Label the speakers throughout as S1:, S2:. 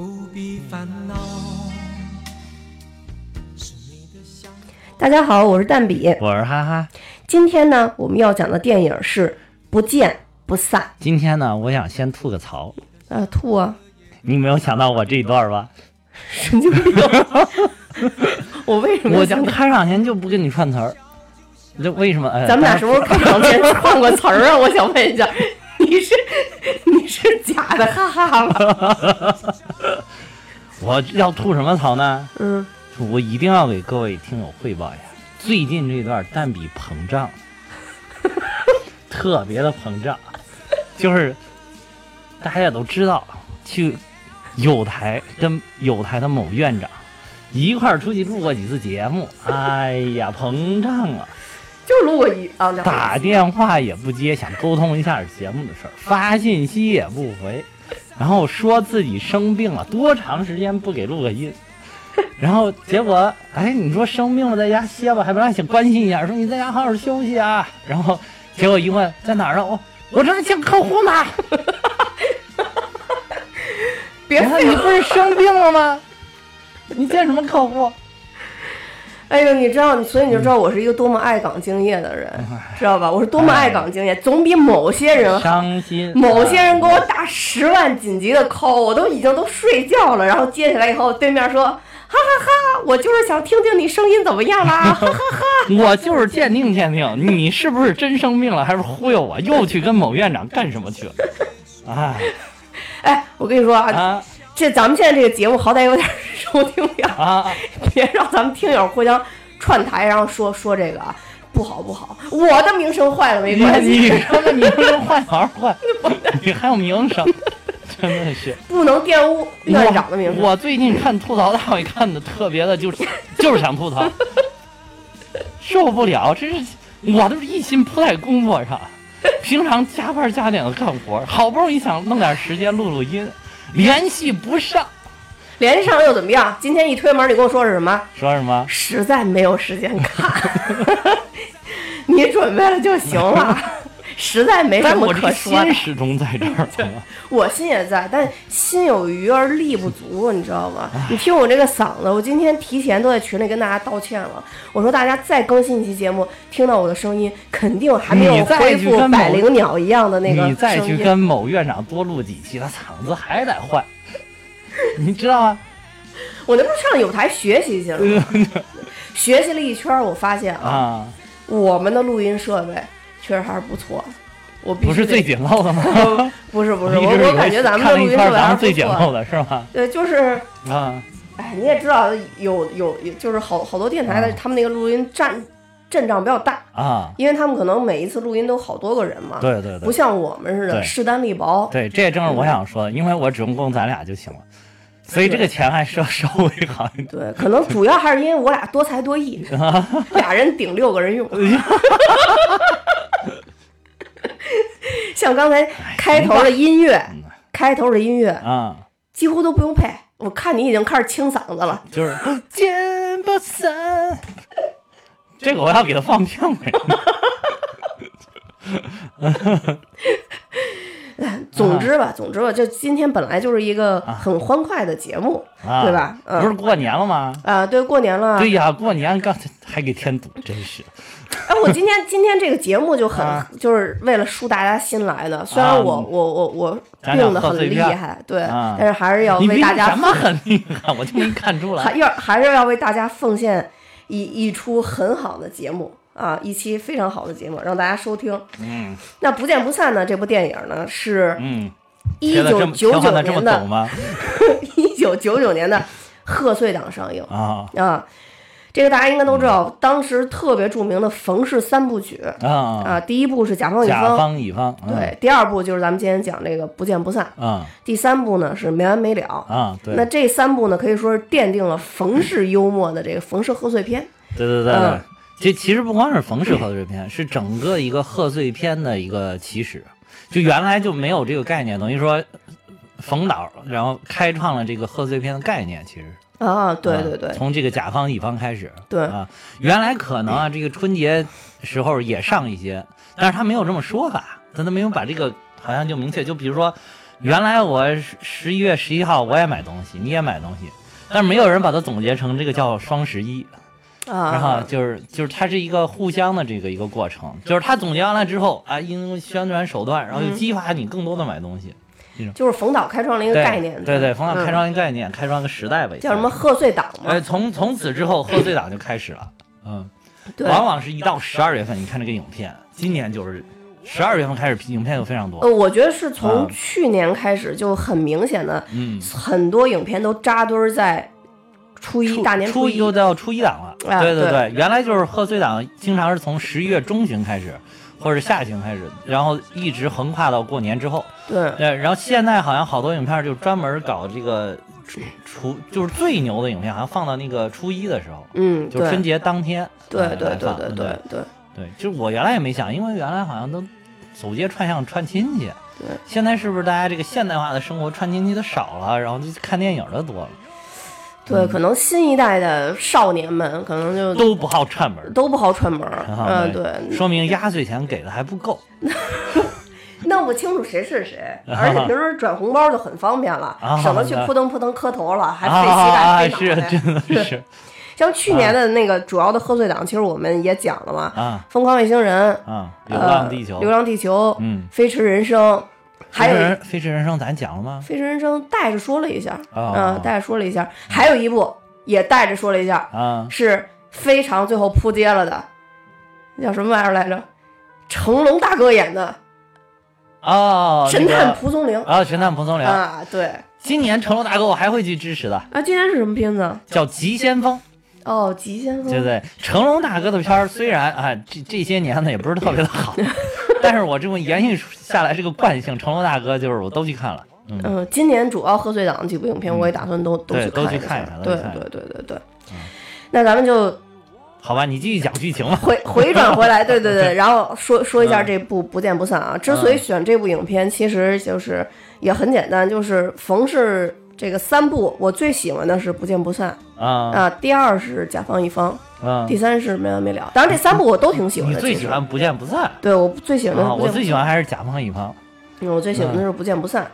S1: 不必烦恼。
S2: 大家好，我是蛋比。
S3: 我是哈哈。
S2: 今天呢，我们要讲的电影是《不见不散
S3: 今天呢，我想先吐个槽。》。
S2: 啊，吐啊，
S3: 你没有想到我这一段吧？
S2: 神经病！我为什么
S3: 我
S2: 想
S3: 就？开场前就不跟你串词儿，这为什么？哎，
S2: 咱们俩什么时候开场前串过词儿啊？我想问一下，是假的哈哈了？
S3: 我要吐什么槽呢？
S2: 嗯，
S3: 我一定要给各位听友汇报一下，最近这段蛋比膨胀，特别的膨胀，就是大家也都知道，去有台跟有台的某院长一块儿出去录过几次节目，哎呀，膨胀啊！
S2: 就录过一啊，两
S3: 打电话也不接，想沟通一下节目的事儿，发信息也不回，然后说自己生病了，多长时间不给录个音，然后结果，哎，你说生病了在家歇吧，还不让想关心一下，说你在家好好休息啊，然后结果一问在哪儿呢？我我正在见客户呢。
S2: 别
S3: 你不是生病了吗？你见什么客户？
S2: 哎呦，你知道，所以你就知道我是一个多么爱岗敬业的人，知道吧？我是多么爱岗敬业，总比某些人好。
S3: 伤心。
S2: 某些人给我打十万紧急的 call，我都已经都睡觉了，然后接起来以后，对面说哈哈哈，我就是想听听你声音怎么样啦，哈哈哈。
S3: 我就是鉴定鉴定，你是不是真生病了，还是忽悠我？又去跟某院长干什么去了？哎
S2: 哎，我跟你说啊，
S3: 啊
S2: 这咱们现在这个节目好歹有点 收听量，
S3: 啊！
S2: 别让咱们听友互相串台，然后说说这个啊不好不好，我的名声坏了没关系，
S3: 你说的名声坏好坏，你还有名声，真的是。
S2: 不能玷污院长的名声。
S3: 我我最近看吐槽大会看的特别的，就是就是想吐槽，受不了，真是我都是一心扑在工作上，平常加班加点的干活，好不容易想弄点时间录录音，联系不上，
S2: 联系上了又怎么样？今天一推门，你跟我说是什么？
S3: 说什么？
S2: 实在没有时间看，你准备了就行了。实在没什么可说的
S3: 心，始终在这儿，
S2: 我心也在，但心有余而力不足，你知道吗？
S3: 哎
S2: 你听我这个嗓子，我今天提前都在群里跟大家道歉了。我说大家再更新一期节目，听到我的声音，肯定还没有恢复百灵鸟一样的那个
S3: 你再。去跟某院长多录几期，他嗓子还得坏，你知道吗？
S2: 我那不是上有台学习去了吗？学习了一圈，我发现啊，
S3: 啊，
S2: 我们的录音设备确实还是不错。我必须
S3: 不是最简陋的吗？
S2: 不是不是，我我感觉咱们的
S3: 看了一圈
S2: 录音设备还
S3: 是最简。陋的是吧？
S2: 对，就是，
S3: 啊，
S2: 哎，你也知道，有有有，就是好好多电台的，
S3: 啊
S2: 他们那个录音占阵仗比较大，
S3: 啊，
S2: 因为他们可能每一次录音都好多个人嘛，
S3: 对对对，
S2: 不像我们似的势单力薄。
S3: 对，这也正是我想说的，因为我只用供咱俩就行了，所以这个钱还是要稍微好一点。
S2: 对，可能主要还是因为我俩多才多艺，俩人顶六个人用。像刚才开头的音乐，开头的音乐
S3: 啊，
S2: 几乎都不用配，我看你已经开始清嗓子了。
S3: 就是不见不散。这个我要给他放片尾。
S2: 总之吧，总之吧，就今天本来就是一个很欢快的节目，
S3: 啊，
S2: 对吧？嗯
S3: 不是过年了吗？
S2: 啊，对，过年了。
S3: 对呀，过年刚才还给添堵，真是。
S2: 哎，我今天今天这个节目就很、
S3: 啊
S2: 就是为了舒大家心来的，虽然我、
S3: 啊
S2: 我我我病得很厉害，对，
S3: 啊
S2: 但是还是要为大家
S3: 什么很厉害？我就没看出来。
S2: 还要还是要为大家奉献一一出很好的节目啊，一期非常好的节目，让大家收听。
S3: 嗯
S2: 那不见不散呢，这部电影呢是
S3: 嗯，
S2: 一九九九年的？一九九九年的贺岁档上映
S3: 啊
S2: 啊。这个大家应该都知道，当时特别著名的冯氏三部曲
S3: 啊，
S2: 啊，第一部是甲方乙
S3: 甲
S2: 方，
S3: 乙方，嗯
S2: 对，第二部就是咱们今天讲这个不见不散，
S3: 啊
S2: 第三部呢是没完没了。
S3: 啊，对，
S2: 那这三部呢，可以说是奠定了冯氏幽默的这个冯氏贺岁片。
S3: 对对对这其实不光是冯氏贺岁片，是整个一个贺岁片的一个起始。就原来就没有这个概念，等于说冯导然后开创了这个贺岁片的概念，其实
S2: 啊，对
S3: 啊
S2: 对对
S3: 从这个甲方乙方开始，
S2: 对
S3: 啊，原来可能啊这个春节时候也上一些，但是他没有这么说法，他都没有把这个好像就明确，就比如说原来我十十一月十一号我也买东西，你也买东西，但是没有人把它总结成这个叫双十一。
S2: 啊，
S3: 然后就是就是它是一个互相的这个一个过程，就是他总结完了之后啊，因为宣传手段，然后就激发你更多的买东西。
S2: 就是冯导开创了一个概念，
S3: 对对，冯导
S2: 嗯
S3: 开创一个概念，开创一个时代吧，
S2: 叫什么贺岁档嘛
S3: 哎，，从从此之后，贺岁档就开始了。嗯，
S2: 对，
S3: 往往是一到十二月份，你看这个影片，今年就是十二月份开始，影片就非常多。
S2: 呃，我觉得是从
S3: 啊
S2: 去年开始就很明显的，
S3: 嗯，
S2: 很多影片都扎堆儿在初一大年初一。
S3: 初又到初一档了。
S2: 啊对
S3: 对对，原来就是贺岁档，经常是从十一月中旬开始，或者下旬开始，然后一直横跨到过年之后。
S2: 对
S3: 对，然后现在好像好多影片就专门搞这个初初，就是最牛的影片，好像放到那个初一的时候，
S2: 嗯，
S3: 就春节当天。
S2: 对对对对对
S3: 对
S2: 对，
S3: 对，就是我原来也没想，因为原来好像都走街串巷串亲戚。
S2: 对，
S3: 现在是不是大家这个现代化的生活串亲戚的少了，然后就看电影的多了，
S2: 对，可能新一代的少年们可能就
S3: 都不好串门儿。
S2: 都不好串门嗯，对，
S3: 说明压岁钱给的还不够。
S2: 弄不清楚谁是谁，而且平时转红包就很方便了，
S3: 啊
S2: 省得去
S3: 啊
S2: 扑腾扑腾磕头了，还
S3: 啊
S2: 费膝盖
S3: 啊，
S2: 费
S3: 是
S2: 脑袋。
S3: 真的 是
S2: 像去年的那个主要的贺岁档，其实我们也讲了嘛，
S3: 啊
S2: 疯狂外星人》
S3: 啊！流浪地球
S2: 呃，流浪地球》
S3: 嗯，
S2: 飞驰人生，还有
S3: 飞驰人飞驰人生咱讲了吗？
S2: 飞驰人生带着说了一下，
S3: 哦
S2: 嗯，带着说了一下，还有一部也带着说了一下，
S3: 啊
S2: 是非常最后扑街了的，那叫什么玩意儿来着？成龙大哥演的
S3: 哦，《
S2: 神探蒲松龄》
S3: 啊，神探蒲松龄。
S2: 啊，对
S3: 今年成龙大哥我还会去支持的，
S2: 啊，今年是什么片子？
S3: 叫《急先锋》。
S2: 哦，急先锋，
S3: 对不对？成龙大哥的片儿虽然啊，这这些年呢也不是特别的好，但是我这么延续下来这个惯性，成龙大哥就是我都去看了。嗯，
S2: 嗯，今年主要贺岁档几部影片，我也打算都、
S3: 都去看一看一下
S2: 对对对对。那咱们就
S3: 好吧，你继续讲剧情吧。
S2: 回回转回来，对对对，然后说说一下这部《不见不散》啊。之所以选这部影片，其实就是也很简单，就是逢是这个三部，我最喜欢的是《不见不散》
S3: 啊
S2: 啊，第二是《甲方乙方》，
S3: 啊
S2: 第，三是没完没了。当然，这三部我都挺喜欢的。
S3: 你最喜欢不见不散
S2: 对我最喜欢的
S3: 我最喜欢还是甲方乙方。
S2: 嗯，我最喜欢的是《不见不散》。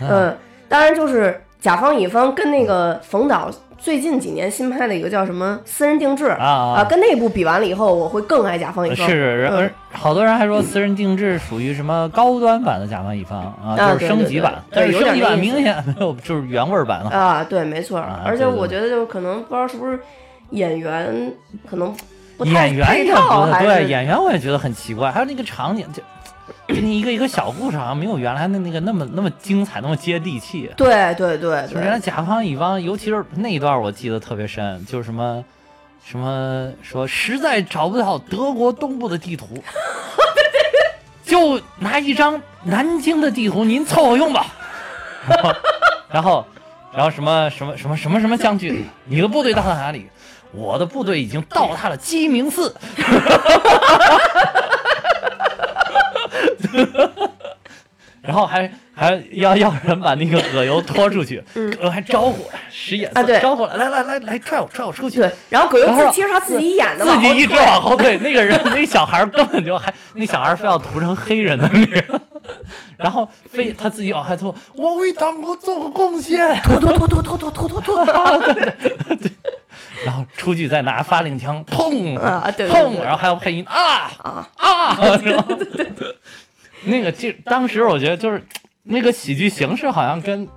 S3: 嗯
S2: 嗯，当然就是甲方乙方跟那个冯导最近几年新拍的一个叫什么《私人定制》
S3: 啊
S2: 啊，跟那部比完了以后，我会更爱甲方乙方。
S3: 是，好多人还说私人定制属于什么高端版的甲方乙方啊，
S2: 啊
S3: 就是升级版，但是升级版明显没有就是原味儿版了。
S2: 啊，对，没错。
S3: 啊
S2: 而且我觉得就是可能不知道是不是演员可能不太
S3: 演员也
S2: 配套，还
S3: 对，演员我也觉得很奇怪，还有那个场景就。就你一个一个小故事，好像没有原来的那个那么那么精彩，那么接地气。
S2: 对对对
S3: 就是原来，甲方乙方，尤其是那一段，我记得特别深，就是什么什么说实在找不到德国东部的地图，就拿一张南京的地图，您凑合用吧。然后，然后，然后什么什么什么什么什么将军，你的部队到达哪里？我的部队已经到达了鸡鸣寺。然后还还要要人把那个葛优拖出去，葛优还招呼使眼色，
S2: 啊对
S3: 招呼来来来来来踹我踹我出去，
S2: 对。然后葛优
S3: 然后
S2: 自其实他自己演的，
S3: 自己一直
S2: 往后
S3: 退，那个人那小孩根本就还那小孩非要涂成黑人的那个，然后非他自己往后退，我为党国做过贡献，
S2: 退，拖拖拖拖拖拖拖拖拖。
S3: 然后出去再拿发令枪，砰
S2: 啊对对对
S3: 砰，然后还要配音啊
S2: 啊
S3: 啊，然后那个就当时我觉得就是那个喜剧形式好像跟。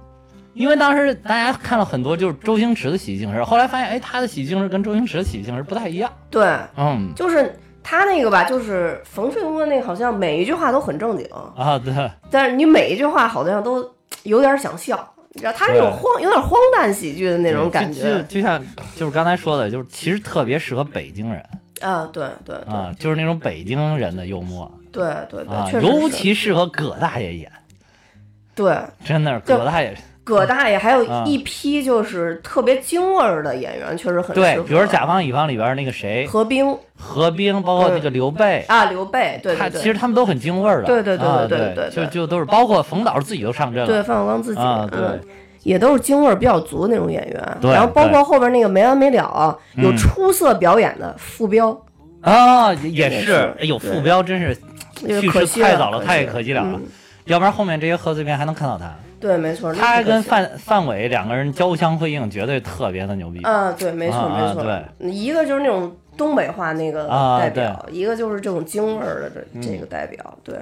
S3: 因为当时大家看了很多就是周星驰的喜剧形式，后来发现，哎，他的喜剧形式跟周星驰的喜剧形式不太一样。
S2: 对，
S3: 嗯。
S2: 就是他那个吧，就是冯顺峰的那个，好像每一句话都很正经，
S3: 啊，对，
S2: 但是你每一句话好像都有点想笑，你知道他那种荒有点荒诞喜剧的那种感
S3: 就
S2: 觉
S3: 就就像就是刚才说的，就是其实特别适合北京人。
S2: 啊，对对对。
S3: 啊，就是那种北京人的幽默
S2: 对对对，
S3: 啊，
S2: 确实
S3: 尤其适合葛大爷演，
S2: 对
S3: 真的葛大爷。
S2: 葛大爷，还有
S3: 啊
S2: 一批就是特别京味儿的演员，确实很适
S3: 对，比如《甲方乙方》里边那个谁，
S2: 何冰
S3: 何冰，包括那个刘备，
S2: 啊，刘备，对
S3: 他其实他们都很京味儿的。
S2: 对对对
S3: 啊
S2: 对
S3: 对
S2: 对
S3: 就就都是包括冯导自己都上阵了
S2: 对
S3: 了。
S2: 范小刚自己，
S3: 啊对
S2: 嗯，也都是京味儿比较足的那种演员。
S3: 对
S2: 然后包括后边那个没完没了啊，有
S3: 嗯
S2: 出色表演的傅彪，
S3: 啊，也也是哎呦，傅彪真是
S2: 这个
S3: 去世
S2: 可惜
S3: 太早了，太
S2: 可惜
S3: 了。要不然后面这些贺岁片还能看到他。
S2: 对，没错，那
S3: 他跟范范伟两个人交相辉映，绝对特别的牛逼。
S2: 嗯，对，没错，没错。
S3: 对
S2: 一个就是那种东北话那个
S3: 啊
S2: 代表，一个就是这种京味儿的这这个代表。对。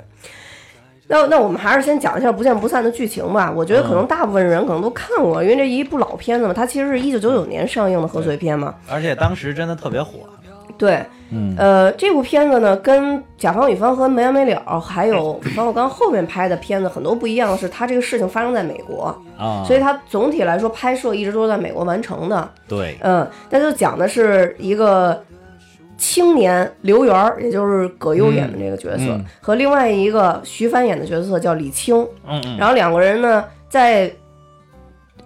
S2: 那那我们还是先讲一下《不见不散》的剧情吧。我觉得可
S3: 嗯
S2: 能大部分人可能都看过，因为这一部老片子嘛，它其实是一九九九年上映的贺岁片嘛。
S3: 而且当时真的特别火。
S2: 对，
S3: 嗯。
S2: 呃，这部片子呢，跟《甲方乙方》和《没完没了》还有冯小刚后面拍的片子很多不一样的是，它这个事情发生在美国，
S3: 啊，
S2: 所以它总体来说拍摄一直都是在美国完成的。
S3: 对，
S2: 嗯，那就讲的是一个青年刘源儿，也就是葛优演的这个角色，
S3: 嗯嗯。
S2: 和另外一个徐帆演的角色叫李青。
S3: 嗯嗯。
S2: 然后两个人呢，在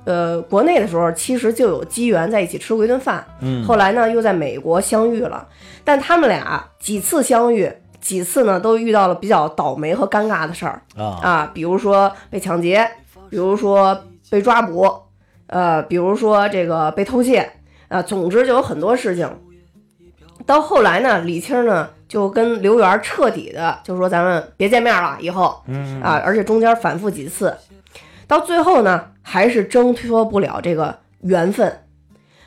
S2: 呃国内的时候，其实就有机缘在一起吃过一顿饭。
S3: 嗯，
S2: 后来呢，又在美国相遇了，但他们俩几次相遇，几次呢都遇到了比较倒霉和尴尬的事儿。
S3: 啊，
S2: 啊，比如说被抢劫，比如说被抓捕，呃，比如说这个被偷窃，啊，总之就有很多事情。到后来呢，李青呢就跟刘源彻底的就说咱们别见面了，以后。
S3: 嗯。
S2: 啊，而且中间反复几次，到最后呢，还是挣脱不了这个缘分。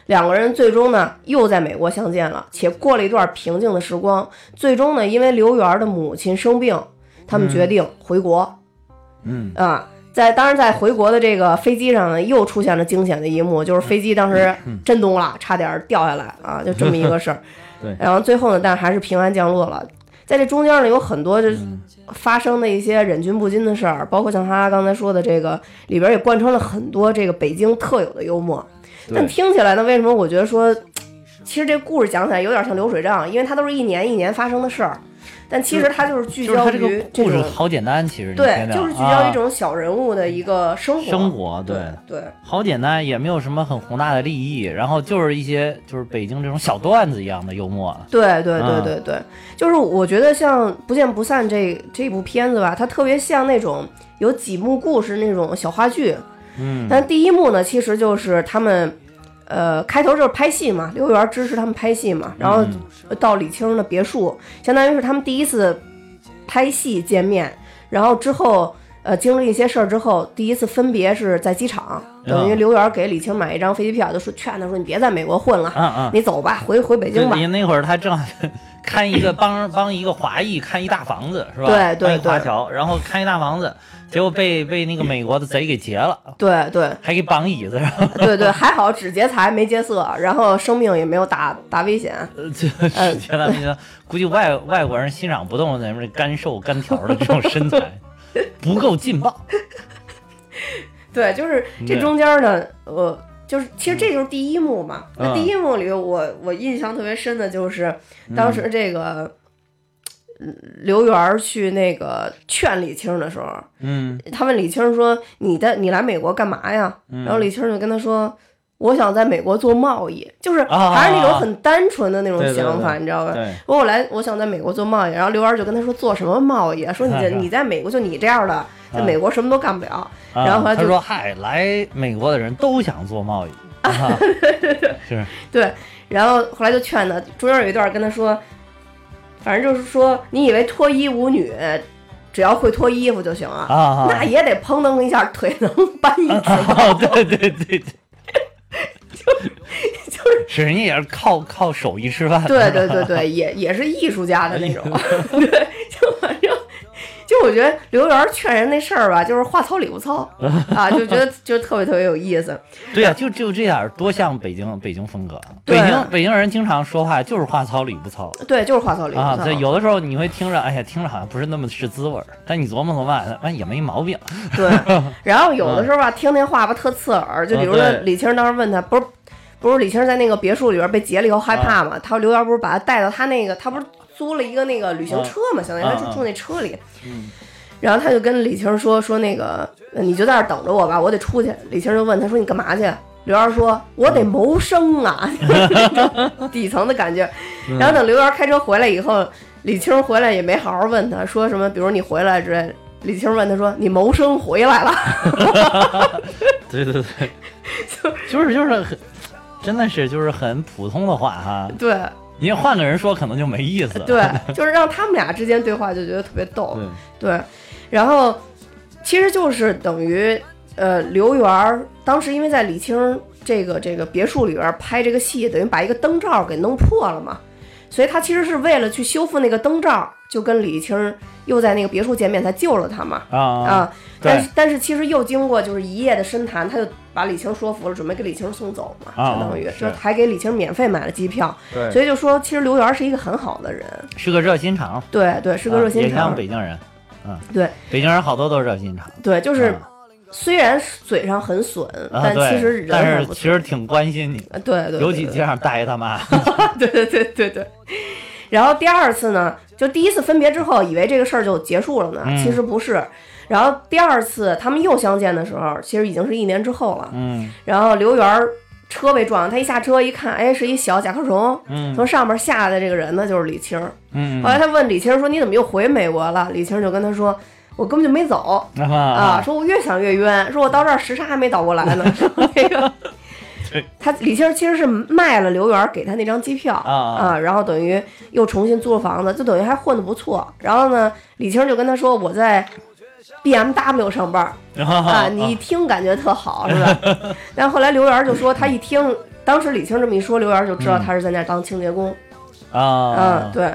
S2: 两个人最终呢又在美国相见了，且过了一段平静的时光。最终呢，因为刘源的母亲生病，他们决定回国。
S3: 嗯
S2: 啊，在当然在回国的这个飞机上呢，又出现了惊险的一幕，就是飞机当时震动了，差点掉下来啊，就这么一个事儿。
S3: 对
S2: 然后最后呢，但还是平安降落了。在这中间呢，有很多这
S3: 嗯
S2: 发生的一些忍俊不禁的事儿，包括像他刚才说的这个里边也贯穿了很多这个北京特有的幽默。但听起来呢，为什么我觉得说，其实这故事讲起来有点像流水账，因为它都是一年一年发生的事儿，但其实它就是聚焦
S3: 就是他这
S2: 于这
S3: 个故事好简单，其实
S2: 对就是聚焦于
S3: 啊
S2: 这种小人物的一个生活。
S3: 生活，对，
S2: 对
S3: 好简单，也没有什么很宏大的利益，然后就是一些就是北京这种小段子一样的幽默。
S2: 对对对
S3: 啊
S2: 对对，就是我觉得像《不见不散》这这部片子吧，它特别像那种有几幕故事那种小话剧。
S3: 嗯
S2: 但第一幕呢，其实就是他们。呃，开头就是拍戏嘛，刘源支持他们拍戏嘛，然后
S3: 嗯
S2: 到李青的别墅，相当于是他们第一次拍戏见面，然后之后呃经历一些事儿之后，第一次分别是在机场，等于
S3: 嗯
S2: 刘源给李青买一张飞机票，就说劝他说你别在美国混了，
S3: 嗯嗯，
S2: 你走吧，回回北京吧。
S3: 你那会儿他正好 看一个帮帮一个华裔看一大房子是吧？
S2: 对对
S3: 帮一个华侨，然后看一大房子，结果被被那个美国的贼给劫了，
S2: 对对
S3: 还给绑椅子上，
S2: 对对，还好只劫财没劫色，然后生命也没有大大危险。
S3: 劫了没劫？估计外外国人欣赏不动咱们这干瘦干条的这种身材，不够劲爆。
S2: 对，就是这中间呢，呃，就是其实这就是第一幕嘛。那
S3: 嗯
S2: 第一幕里，我我印象特别深的就是当时这个。嗯刘源去那个劝李青的时候，
S3: 嗯
S2: 他问李青说：“你的你来美国干嘛呀？”
S3: 嗯
S2: 然后李青就跟他说：“我想在美国做贸易。”就是
S3: 啊
S2: 还是那种很单纯的那种
S3: 对对
S2: 想法，
S3: 对
S2: 你知道吧？我来，我想在美国做贸易，然后刘源就跟他说做什么贸易啊？说你在 你在美国就你这样的，在美国什么都干不了。
S3: 啊
S2: 然后他
S3: 说：“嗨，来美国的人都想做贸易，啊、是
S2: 对，然后后来就劝他，中间有一段跟他说，反正就是说，你以为脱衣舞女只要会脱衣服就行啊？
S3: 啊啊，
S2: 那也得砰噔一下腿能搬一只
S3: 哦，对对对对，就是就是人家也是靠靠手艺吃饭，
S2: 对对对对，也也是艺术家的那种，对，就反正就我觉得刘源劝人那事儿吧，就是话糙理不糙 啊，就觉得就特别特别有意思。
S3: 对呀、就就这样，多像北京北京风格。北京北京人经常说话就是话糙理不糙
S2: 对，就是话糙理不糙。
S3: 啊，对，有的时候你会听着，哎呀，听着好像不是那么是滋味儿，但你琢磨琢磨，哎也没毛病。
S2: 对，然后有的时候吧，听那话吧特刺耳，就比如说李青当时问他，不是不是李青在那个别墅里边被劫了以后害怕嘛？他说刘源不是把他带到他那个，他不是租了一个那个旅行车嘛，相当于他就住那车里。嗯然后他就跟李青说说那个，呃你就在这等着我吧，我得出去。李青就问他说你干嘛去？刘源说：“我得谋生啊，底层的感觉。”然后等刘源开车回来以后，李青回来也没好好问他说什么，比如你回来之类的。李青问他说：“你谋生回来了
S3: 对对 对，就就是就是很，真的是就是很普通的话哈？”。
S2: 对
S3: 你要换个人说，可能就没意思。
S2: 对，就是让他们俩之间对话就觉得特别逗。
S3: 对
S2: 对，然后其实就是等于呃，刘源儿当时因为在李青这个这个别墅里边拍这个戏，等于把一个灯罩给弄破了嘛，所以他其实是为了去修复那个灯罩，就跟李青又在那个别墅见面，才救了他嘛。
S3: 啊
S2: 但是但是其实又经过就是一夜的深谈，他就把李青说服了，准备给李青送走嘛，
S3: 啊
S2: 相当于
S3: 是。
S2: 就还给李青免费买了机票，
S3: 对，
S2: 所以就说其实刘源是一个很好的人，
S3: 是个热心肠，
S2: 对对，是个热心
S3: 啊也像
S2: 肠，
S3: 北京人，嗯，
S2: 对。
S3: 北京人好多都是热心肠，
S2: 对，就是
S3: 啊。
S2: 虽然嘴上很损，
S3: 啊，
S2: 但其实人
S3: 其实挺关心你，
S2: 呃对对，对
S3: 尤其
S2: 对
S3: 街上大爷大妈，
S2: 对对对对对。然后第二次呢，就第一次分别之后，以为这个事儿就结束了呢，
S3: 嗯
S2: 其实不是。然后第二次他们又相见的时候，其实已经是一年之后了。
S3: 嗯
S2: 然后刘源儿车被撞，他一下车一看，哎，是一小甲壳虫，
S3: 嗯
S2: 从上面下来的这个人呢就是李青儿。
S3: 嗯
S2: 后来他问李青儿说：“你怎么又回美国了？”李青儿就跟他说：“我根本就没走。”啊，
S3: 啊
S2: 说我越想越冤，说我到这儿时差还没倒过来呢。说那个
S3: 对，
S2: 他李青其实是卖了刘源给他那张机票
S3: 啊啊
S2: 然后等于又重新租了房子，就等于还混得不错。然后呢，李青就跟他说我在 BMW 上班 啊，你一听感觉特好是吧？但后来刘源就说他一听，当时李青这么一说，刘源就知道他是在那儿当清洁工。
S3: 啊
S2: 嗯，对。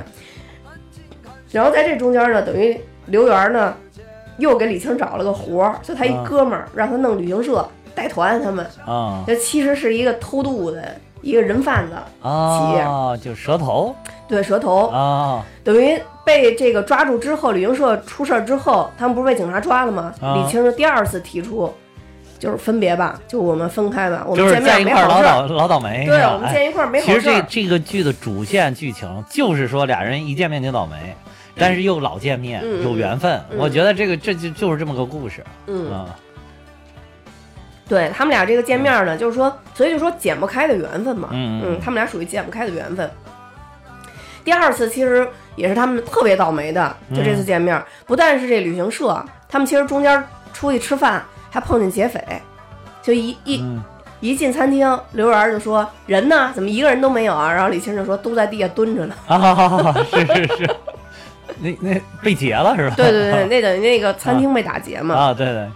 S2: 然后在这中间呢，等于刘源呢又给李青找了个活儿，就他一
S3: 啊
S2: 哥们儿让他弄旅行社带团，他们
S3: 啊
S2: 这其实是一个偷渡的一个人贩子啊，企业
S3: 啊，就蛇头
S2: 对蛇头，
S3: 啊
S2: 等于被这个抓住之后，旅行社出事儿之后，他们不是被警察抓了吗？
S3: 啊
S2: 李青是第二次提出。就是分别吧，就我们分开吧，我们
S3: 就是
S2: 见面没
S3: 在一块儿老
S2: 好事儿。
S3: 倒老倒霉，
S2: 对，
S3: 是吧
S2: 我们
S3: 哎
S2: 见一块儿没好
S3: 其实这
S2: 儿。
S3: 这个剧的主线剧情就是说俩人一见面就倒霉，但是又老见面，
S2: 嗯
S3: 有缘分。
S2: 嗯
S3: 我觉得这个这就就是这么个故事
S2: 嗯，
S3: 啊
S2: 对他们俩这个见面呢，就是说，所以就说剪不开的缘分嘛。
S3: 嗯
S2: 嗯，他们俩属于剪不开的缘分。第二次其实也是他们特别倒霉的，就这次
S3: 嗯
S2: 见面，不但是这旅行社，他们其实中间出去吃饭还碰见劫匪，就一一、
S3: 嗯
S2: 一进餐厅，刘源就说人呢，怎么一个人都没有啊？然后李青就说都在地下蹲着呢。
S3: 啊，是是是，那那被劫了是吧？
S2: 对对对，那等于那个餐厅被打劫嘛，
S3: 啊，对对，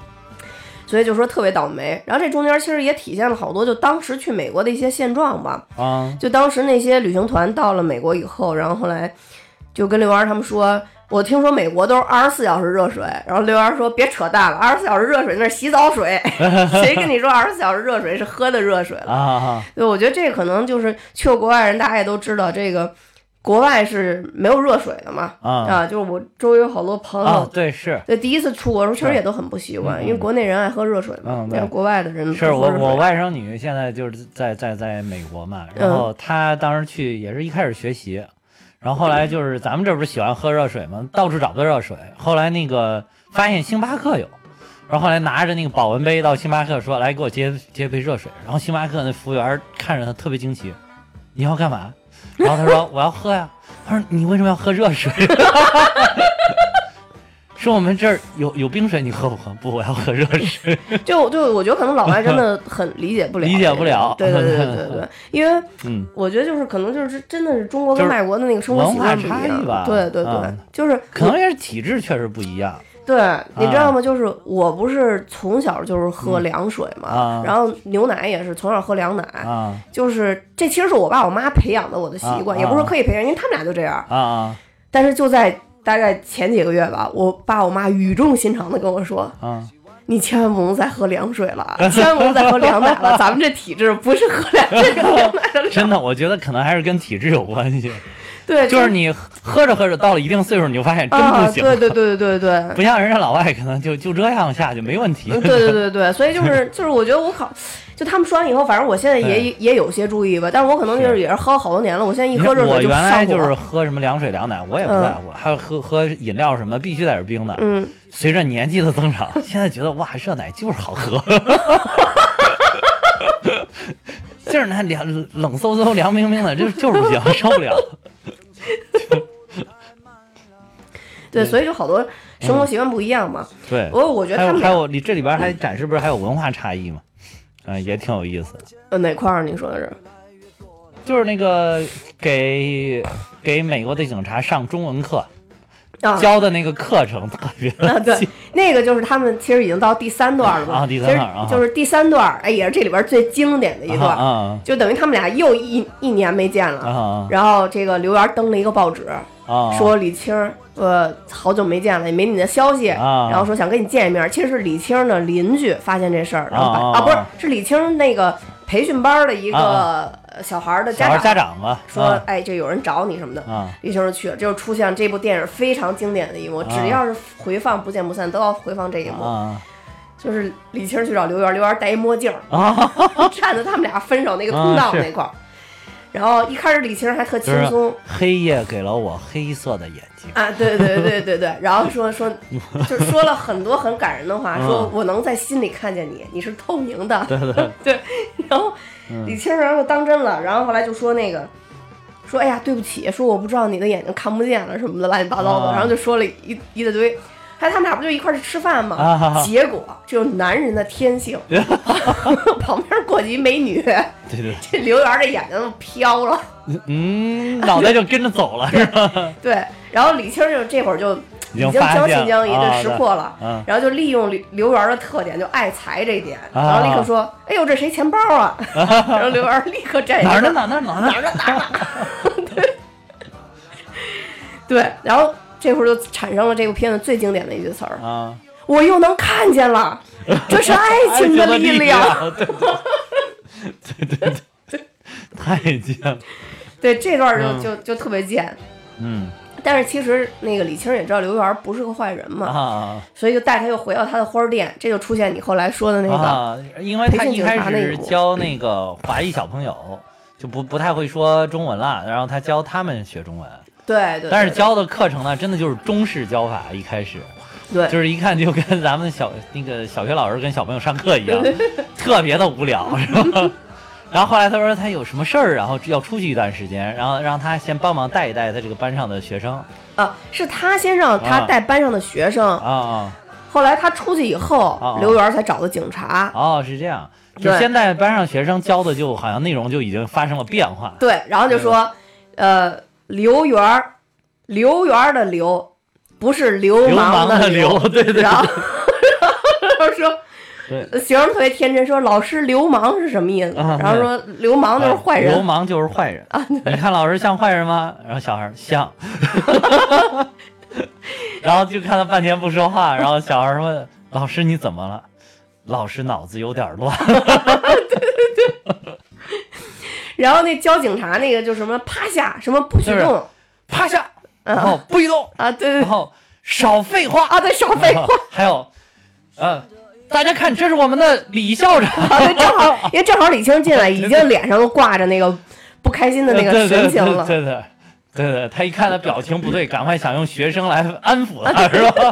S2: 所以就说特别倒霉。然后这中间其实也体现了好多就当时去美国的一些现状吧。
S3: 啊
S2: 就当时那些旅行团到了美国以后，然后后来就跟刘源他们说，我听说美国都是二十四小时热水，然后刘源说别扯淡了，二十四小时热水那是洗澡水，谁跟你说二十四小时热水是喝的热水了？对，我觉得这可能就是去过国外人，大家也都知道这个。国外是没有热水的嘛？
S3: 啊
S2: 就是我周围有好多朋友，
S3: 啊，对是。
S2: 对，第一次出国的时候，确实也都很不习惯，
S3: 嗯
S2: 因为国内人爱喝热水嘛
S3: 嗯，对
S2: 但是国外的人
S3: 是我我外甥女现在就是在在在美国嘛，
S2: 嗯
S3: 然后她当时去也是一开始学习，然后后来就是咱们这不是喜欢喝热水吗？到处找不到热水，后来那个发现星巴克有，然后后来拿着那个保温杯到星巴克说来给我接接杯热水，然后星巴克那服务员看着他特别惊奇，你要干嘛？然后他说我要喝呀，他说你为什么要喝热水？说我们这儿有有冰水，你喝不喝？不，我要喝热水。
S2: 就就我觉得可能老外真的很理解不了，
S3: 理解不了
S2: 对对对对对对，因为
S3: 嗯，
S2: 我觉得就是可能就是真的是中国跟外国的那个生活习惯不一
S3: 文化差异吧
S2: 样，对对对
S3: 嗯，
S2: 就是
S3: 可能也是体质确实不一样。
S2: 对，你知道吗？就是我不是从小就是喝凉水嘛
S3: 啊，
S2: 然后牛奶也是从小喝凉奶，
S3: 啊
S2: 就是这其实是我爸我妈培养的我的习惯，
S3: 啊
S2: 也不是刻意培养，因为他们俩就这样。
S3: 啊啊
S2: 但是就在大概前几个月吧，我爸我妈语重心长的跟我说。
S3: 啊！
S2: 你千万不能再喝凉水了，千万不能再喝凉奶了。咱们这体质不是喝凉这个凉奶的
S3: 真的，我觉得可能还是跟体质有关系。
S2: 对，
S3: 就是你喝着喝着到了一定岁数，你就发现真
S2: 啊，
S3: 不行。
S2: 对对对对对对。
S3: 不像人家老外可能就就这样下去没问题。
S2: 嗯对对对对，所以就是就是，我觉得我考，就他们说完以后，反正我现在也也有些注意吧，但是我可能就是
S3: 是
S2: 也是喝了好多年了，我现在一喝热水就
S3: 原来就是。喝什么凉水凉奶，我也不在乎，还有喝喝饮料什么必须得是冰的。
S2: 嗯，
S3: 随着年纪的增长，现在觉得哇，热奶就是好喝。就是那凉冷飕飕、凉冰冰的，就就是不行，受不了。
S2: 对，所以就好多生活习惯不一样嘛。
S3: 对，
S2: 我我觉得他们俩
S3: 还有，你这里边还展示不是还有文化差异吗？嗯、也挺有意思的。
S2: 呃哪块儿你说的是？
S3: 就是那个给给美国的警察上中文课，
S2: 啊
S3: 教的那个课程特别的
S2: 啊，对，那个就是他们其实已经到第三段了嘛，
S3: 啊第三段啊
S2: 其实就是第三段，哎，也是这里边最经典的一段，
S3: 啊
S2: 就等于他们俩又一一年没见了。然后这个刘源登了一个报纸，
S3: 啊！
S2: 说李青儿，呃，好久没见了，也没你的消息，
S3: 啊。
S2: 然后说想跟你见一面。其实是李青的邻居发现这事儿，然后把
S3: 啊啊。
S2: 不是是李青那个培训班的一个小孩儿的家长
S3: 家长吧，
S2: 说，
S3: 啊
S2: 哎，这有人找你什么的。
S3: 啊
S2: 李青就去了，这就出现这部电影非常经典的一幕，只要是回放《不见不散》都要回放这一幕，
S3: 啊
S2: 就是李青去找刘源，刘源戴一墨镜！站在他们俩分手那个通道那块儿。然后一开始李青还特轻松，
S3: 黑夜给了我黑色的眼睛。
S2: 啊，对对对对对，然后说说，就说了很多很感人的话，说我能在心里看见你，你是透明的，
S3: 对对
S2: 对。然后李青然后当真了，然后后来就说那个，说哎呀对不起，说我不知道你的眼睛看不见了什么的乱七八糟的，
S3: 啊
S2: 然后就说了一一大堆。还他们俩不就一块儿去吃饭吗？
S3: 啊
S2: 结果这就是男人的天性，旁边过去一美女，
S3: 对对，
S2: 这刘源的眼睛都飘了。
S3: 嗯，脑袋就跟着走了，是吧？
S2: 对，然后李青就这会儿就
S3: 已经
S2: 将信将疑
S3: 啊
S2: 的识破了，
S3: 嗯
S2: 然后就利用刘刘源的特点，就爱财这一点，
S3: 啊
S2: 然后立刻说：“哎呦，这谁钱包啊？” 然后刘源立刻站起来说
S3: 哪儿呢？哪儿呢？哪儿呢？
S2: 哪儿呢？哪儿呢？对，然后这会儿就产生了这部片子最经典的一句词儿
S3: 啊，：“
S2: 我又能看见了，这是爱
S3: 爱
S2: 情的
S3: 力
S2: 量。，
S3: 对对对对对，太贱了。”
S2: 对，这段就
S3: 嗯
S2: 就就特别贱。
S3: 嗯
S2: 但是其实那个李青也知道刘源不是个坏人嘛，
S3: 啊
S2: 所以就带他又回到他的花儿店，这就出现你后来说的那个。
S3: 啊，因为他一开始教那个华裔小朋友，就不不太会说中文了，然后他教他们学中文，
S2: 对对，对
S3: 但是教的课程呢，真的就是中式教法，一开始
S2: 对
S3: 就是一看就跟咱们小那个小学老师跟小朋友上课一样，特别的无聊，是吧？然后后来他说他有什么事儿，然后要出去一段时间，然后让他先帮忙带一带他这个班上的学生。
S2: 啊，是他先让他
S3: 啊。
S2: 带班上的学生，
S3: 啊啊。
S2: 后来他出去以后，
S3: 啊
S2: 刘源才找的警察。
S3: 哦，是这样，就
S2: 对
S3: 现在班上学生教的就好像内容就已经发生了变化，
S2: 对，然后就说，呃，刘源，刘源的刘，不是流
S3: 流氓
S2: 的
S3: 的流对对对。
S2: 然后然后说。
S3: 对。
S2: 学生特别天真，说老师流氓是什么意思？
S3: 啊
S2: 然后说流氓就是坏人
S3: 流氓就是坏人啊你看老师像坏人吗？然后小孩儿像，然后就看他半天不说话，然后小孩儿问老师你怎么了？老师脑子有点乱。
S2: 对对对然后那教警察那个就什么趴下，什么不许
S3: 就是
S2: 动
S3: 趴下，然后不许动，
S2: 啊，对对对
S3: 然后少废话
S2: 啊，对，少废话。
S3: 还有，呃，大家看，这是我们的李校长，
S2: 正好，因为正好李青进来，已经脸上都挂着那个不开心的那个神情了。
S3: 对对对对对，他一看他表情不对，赶快想用学生来安抚他，是吧？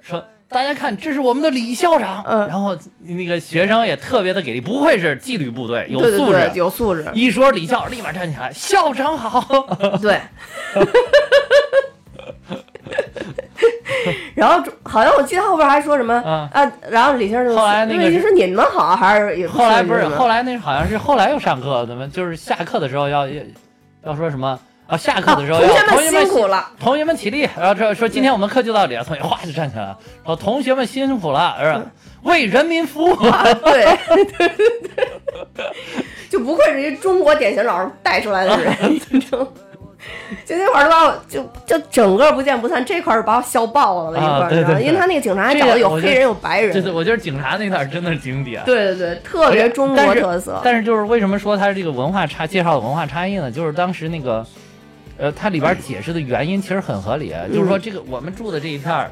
S3: 说大家看，这是我们的李校长。
S2: 嗯
S3: 然后那个学生也特别的给力，不愧是纪律部队，有素质。
S2: 有素质。
S3: 一说李校，立马站起来，校长好。
S2: 对。然后好像我记得后边还说什么
S3: 嗯
S2: 啊，然后李先生就
S3: 后来那个
S2: 李先生说你们好还是也
S3: 后来不是，后来那好像是后来又上课，怎么就是下课的时候要要要说什么？啊？下课的时候要
S2: 啊同
S3: 同学们
S2: 辛苦了，
S3: 同学们起立，然后说说今天我们课就到这里了，同学哗就站起来了，说同学们辛苦了，是吧？为人民服务。
S2: 啊，对对对对，就不愧是一中国典型老师带出来的人，就 就那会儿把我就就整个不见不散这块儿把我笑爆了那一块儿，你知道吗因为他那个警察还
S3: 这
S2: 找的有黑人有白人，
S3: 就是我觉得警察那段儿真的是经典。
S2: 对对对，特别中国特色。
S3: 但是就是为什么说它这个文化差介绍的文化差异呢？就是当时那个，呃，它里边解释的原因其实很合理，
S2: 嗯
S3: 就是说这个我们住的这一片儿，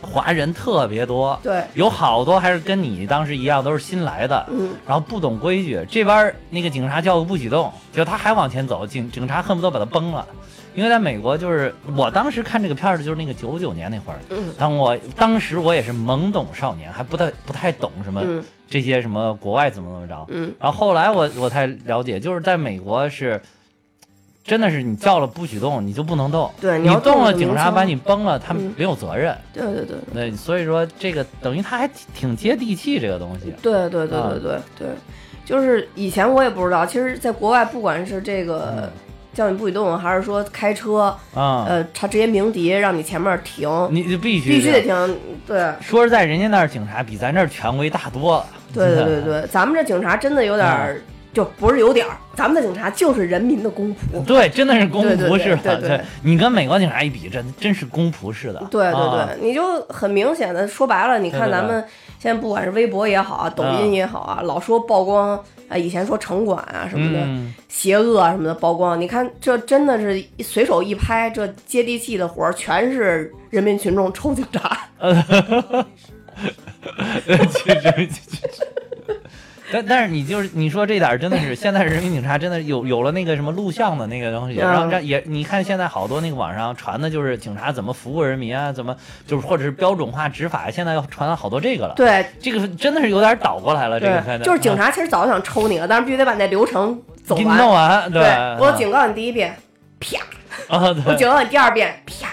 S3: 华人特别多，
S2: 对，
S3: 有好多还是跟你当时一样都是新来的，
S2: 嗯，
S3: 然后不懂规矩。这边儿那个警察叫个不许动，就他还往前走，警警察恨不得把他崩了。因为在美国，就是我当时看这个片儿的，就是那个九九年那会儿，
S2: 嗯。
S3: 当我当时我也是懵懂少年，还不太不太懂什么
S2: 嗯。
S3: 这些什么国外怎么怎么着，
S2: 嗯，
S3: 然后后来我我才了解，就是在美国是，真的是你叫了不许动，你就不能动。
S2: 对你
S3: 你动了，警察把你崩了，他
S2: 们
S3: 没有责任。
S2: 对对对
S3: 对，所以说这个等于他还挺挺接地气，这个东西。
S2: 对对对
S3: 啊
S2: 对对对，就是以前我也不知道，其实，在国外不管是这个
S3: 嗯
S2: 叫你不许动，还是说开车，
S3: 啊，
S2: 呃，他直接鸣笛让你前面停，
S3: 你就必须
S2: 必须得。停。对，
S3: 说实在，人家那儿警察比咱这儿权威大多了。
S2: 对对对对，咱们这警察真的有点儿，
S3: 嗯
S2: 就不是有点儿，咱们的警察就是人民的公仆。
S3: 对，真的是公仆式的。
S2: 对对
S3: 你跟美国警察一比，真真是公仆式的。
S2: 对对
S3: 啊
S2: 对，你就很明显的说白了，你看咱们现在不管是微博也好啊，抖音也好啊，老说曝光啊，以前说城管啊什么的，
S3: 嗯，
S2: 邪恶啊什么的曝光，你看这真的是随手一拍，这接地气的活儿全是人民群众抽警察。
S3: 但但是你就是你说这点儿真的是，现在人民警察真的有有了那个什么录像的那个东西，
S2: 嗯。
S3: 然后让也你看现在好多那个网上传的就是警察怎么服务人民啊，怎么就是或者是标准化执法，现在要传了好多这个了。
S2: 对。
S3: 这个真的是有点倒过来了，这个，现在。
S2: 就是警察其实早就想抽你了，但是必须得把那流程走
S3: 你
S2: 完。
S3: 弄完，
S2: 对，我
S3: 啊
S2: 警告你第一遍，啪；
S3: 啊，
S2: 我，警告你第二遍，啪。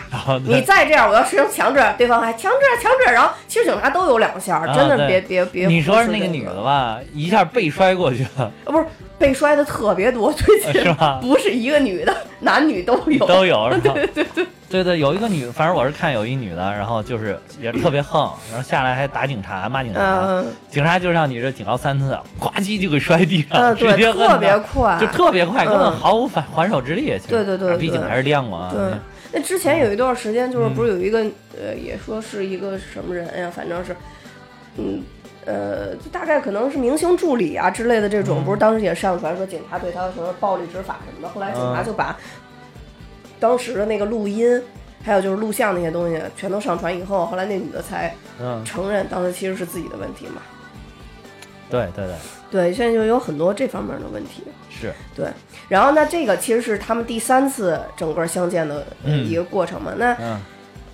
S2: 你再这样，我要实行强制，对方还强制强制，然后其实警察都有两下，
S3: 啊
S2: 真的
S3: 对
S2: 别别别。
S3: 你说
S2: 是
S3: 那个女的吧，一下被摔过去了，
S2: 呃不是被摔的特别多，最近
S3: 是吧
S2: 不是一个女的，男女都有。
S3: 都有 是吧？对对对，对对，有一个女，反正我是看有一女的，然后就是也特别横，然后下来还打警察，骂警察，
S2: 嗯
S3: 警察就让你这警告三次，呱唧就给摔地上，
S2: 嗯，对，
S3: 直接
S2: 特别快，
S3: 就特别快，根本
S2: 嗯
S3: 毫无反还手之力。
S2: 对对对
S3: 毕竟还是练过啊。
S2: 对，那之前有一段时间，就是
S3: 嗯
S2: 不是有一个、呃，也说是一个什么人呀，反正是，嗯呃，就大概可能是明星助理啊之类的这种，
S3: 嗯
S2: 不是当时也上传说警察对他什么暴力执法什么的，后来警察
S3: 嗯
S2: 就把当时的那个录音。还有就是录像那些东西全都上传以后，后来那女的才
S3: 嗯，
S2: 承认当时其实是自己的问题嘛。
S3: 对对对，
S2: 对，现在就有很多这方面的问题。
S3: 是，
S2: 对，然后那，这个其实是他们第三次整个相见的一个过程嘛。那
S3: 嗯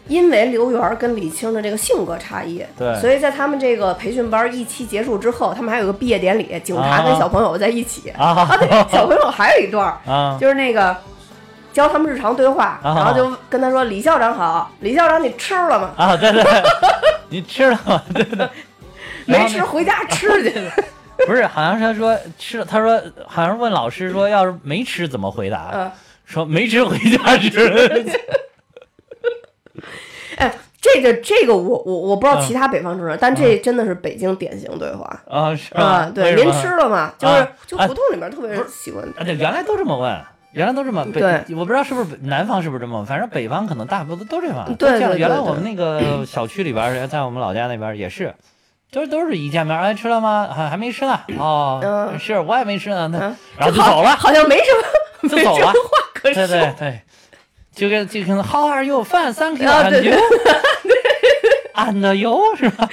S2: 因为刘源儿跟李青的这个性格差异，
S3: 对
S2: 所以在他们这个培训班一期结束之后，他们还有个毕业典礼，警察跟
S3: 啊
S2: 小朋友在一起。
S3: 啊
S2: 啊，对，小朋友还有一段就是那个教他们日常对话，
S3: 啊
S2: 然后就跟他说：“李校长好，李校长你吃了吗？
S3: 啊，对对，你吃了吗？对 对，
S2: 没吃回家吃去。
S3: 不是，好像是他说吃了，他说好像是问老师说，要是没吃怎么回答？
S2: 嗯，
S3: 说没吃回家吃。
S2: 哎，这个这个我我我不知道
S3: 嗯。
S2: 其他北方城市，但这真的是北京典型对话。
S3: 啊，是吧
S2: 啊，对，您吃了吗？就是就胡同里面特别喜欢。
S3: 啊，对，原来都这么问，原来都这么北，
S2: 对。
S3: 我不知道是不是南方是不是这么问，反正北方可能大部分都这样
S2: 对
S3: 原来我们那个小区里边，在我们老家那边也是，都都是一见面，哎，吃了吗？还还没吃呢。哦，
S2: 嗯
S3: 是我也没吃呢。那
S2: 嗯
S3: 然后就走了，
S2: 好像没什么，
S3: 就走了
S2: 话可
S3: 对
S2: 说。
S3: 对对，就跟就跟 How are you? Fine, thank you.
S2: 啊
S3: And you? And you 是吧？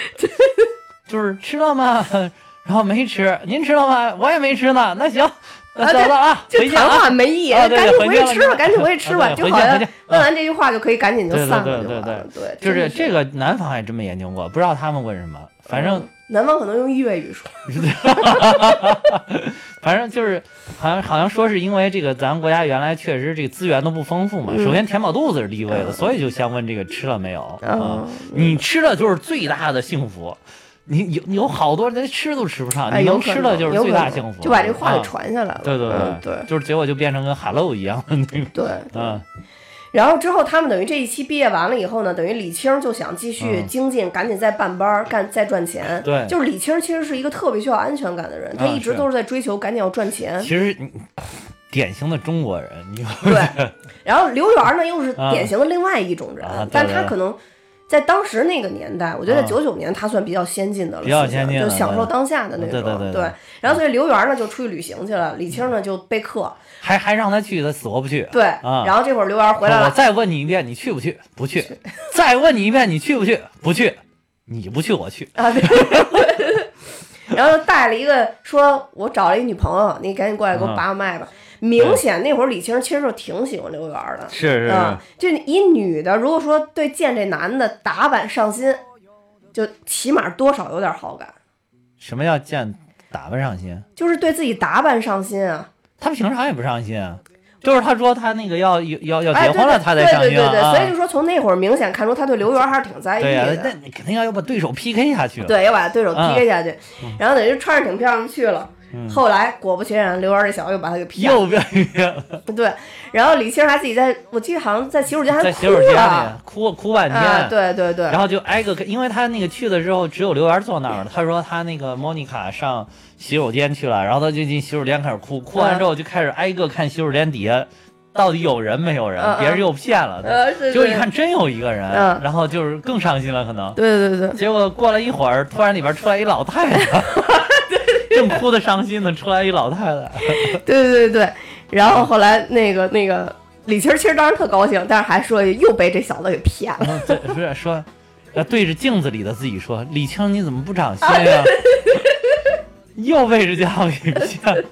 S3: 就是吃了吗？然后没吃，您吃了吗？我也没吃呢。那行，走了啊，
S2: 就谈
S3: 回家啊。
S2: 话没意义，赶紧
S3: 回
S2: 去吃吧，赶紧回去吃吧，就好像
S3: 回去回去
S2: 问完这句话就可以赶紧就
S3: 对对对对
S2: 了就完了。对，
S3: 就是这个南方还真没研究过，不知道他们问什么。反正
S2: 嗯南方可能用粤语说。
S3: 反正就是，好像好像说是因为这个咱国家原来确实这个资源都不丰富嘛，
S2: 嗯
S3: 首先填饱肚子是第一位的，所以就先问这个吃了没有啊
S2: 嗯？
S3: 你吃了就是最大的幸福。你有有好多人吃都吃不上，
S2: 哎，
S3: 你能吃的就是最大幸福，
S2: 就把这话给
S3: 啊
S2: 传下来了。
S3: 对对
S2: 对对
S3: 就是结果就变成跟 hello 一样的那个，
S2: 对。
S3: 嗯
S2: 然后之后，他们等于这一期毕业完了以后呢，等于李青就想继续
S3: 嗯
S2: 精进，赶紧再办班儿，干再赚钱。
S3: 对
S2: 就是李青其实是一个特别需要安全感的人，他
S3: 啊
S2: 一直都是在追求赶紧要赚钱。
S3: 其实典型的中国人，你
S2: 对，然后刘源呢又是
S3: 啊
S2: 典型的另外一种人，
S3: 啊
S2: 但他可能在当时那个年代，我觉得
S3: 啊
S2: 九九年他算比较先进的了，
S3: 比较先进
S2: 就享受当下的那种。
S3: 对对对对
S2: 然后所以刘源呢就出去旅行去了，李青呢就备课。
S3: 还还让他去，他死活不去。
S2: 对，
S3: 啊
S2: 然后这会儿刘源回来了，
S3: 我再问你一遍，你去不去？不去。再问你一遍，你去不去？不去。你不去，我去。
S2: 啊，对。然后就带了一个，说我找了一女朋友，你赶紧过来给我
S3: 嗯
S2: 把把脉吧。明显那会儿李青其实就挺喜欢刘源的，
S3: 是是
S2: 啊，就一女的，如果说对见这男的打扮上心，就起码多少有点好感，
S3: 什么叫见打扮上心？
S2: 就是对自己打扮上心啊。
S3: 他平常也不上心啊，就是他说他那个要要要
S2: 哎，
S3: 结婚了，
S2: 对对
S3: 他才上心
S2: 对对对对，
S3: 啊。
S2: 所以就说从那会儿明显看出他对刘源还是挺在意
S3: 对呀、
S2: 的。
S3: 那你肯定要要把对手 PK 下去。
S2: 对，要把对手
S3: 啊
S2: PK 下去，
S3: 嗯
S2: 然后等于穿着挺漂亮去了，后来果不其然，刘源这小子又把他给骗了。
S3: 又变变了，
S2: 对，然后李青还自己在，我记得好像在洗手间还哭
S3: 在洗手间里
S2: 了。
S3: 哭哭半天。
S2: 啊，对对对，
S3: 然后就挨个，因为他那个去了之后只有刘源坐那儿了。他说他那个莫妮卡上洗手间去了，然后他就进洗手间开始哭，哭完之后就开始挨个看洗手间底下到底有人没有人别人又骗了
S2: 呃是
S3: 他。结果一看真有一个人
S2: 嗯，
S3: 然后就是更伤心了，可能。
S2: 对对对，
S3: 结果过了一会儿，突然里边出来一老太太，正哭的伤心呢，出来一老太太。
S2: 对对对对，然后后来那个那个李青儿其实当时特高兴，但是还说又被这小子给骗了。
S3: 不是说，呃，对着镜子里的自己说：“李青，你怎么不长心
S2: 啊
S3: 呀、又被这家伙给骗了。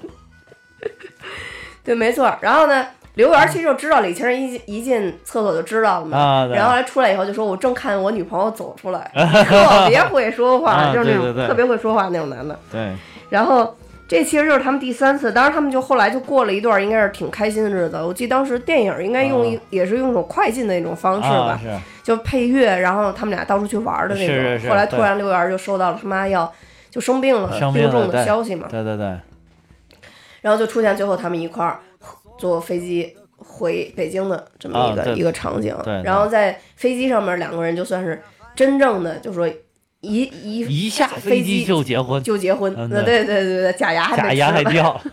S2: 对，没错。然后呢，刘源其实就知道李青儿一进一进厕所就知道了嘛。
S3: 啊
S2: 然后后来出来以后就说：“我正看我女朋友走出来，特别会说话，
S3: 啊
S2: 就是那种特别会说话那种男的。”
S3: 对，
S2: 然后这其实就是他们第三次，当然他们就后来就过了一段应该是挺开心的日子。我记得当时电影应该用一、也是用一种快进的那种方式吧，
S3: 啊、
S2: 就配乐，然后他们俩到处去玩的那种。
S3: 是是是
S2: 后来突然刘源就收到了他妈要就生病了、
S3: 生病了
S2: 重的消息嘛，
S3: 对对对，
S2: 然后就出现最后他们一块儿坐飞机。回北京的这么一个、一个场景，然后在飞机上面两个人就算是真正的，就说一一
S3: 一下
S2: 飞
S3: 飞机就结婚，
S2: 就结婚，
S3: 嗯
S2: 那对对对对，假牙
S3: 假牙还掉。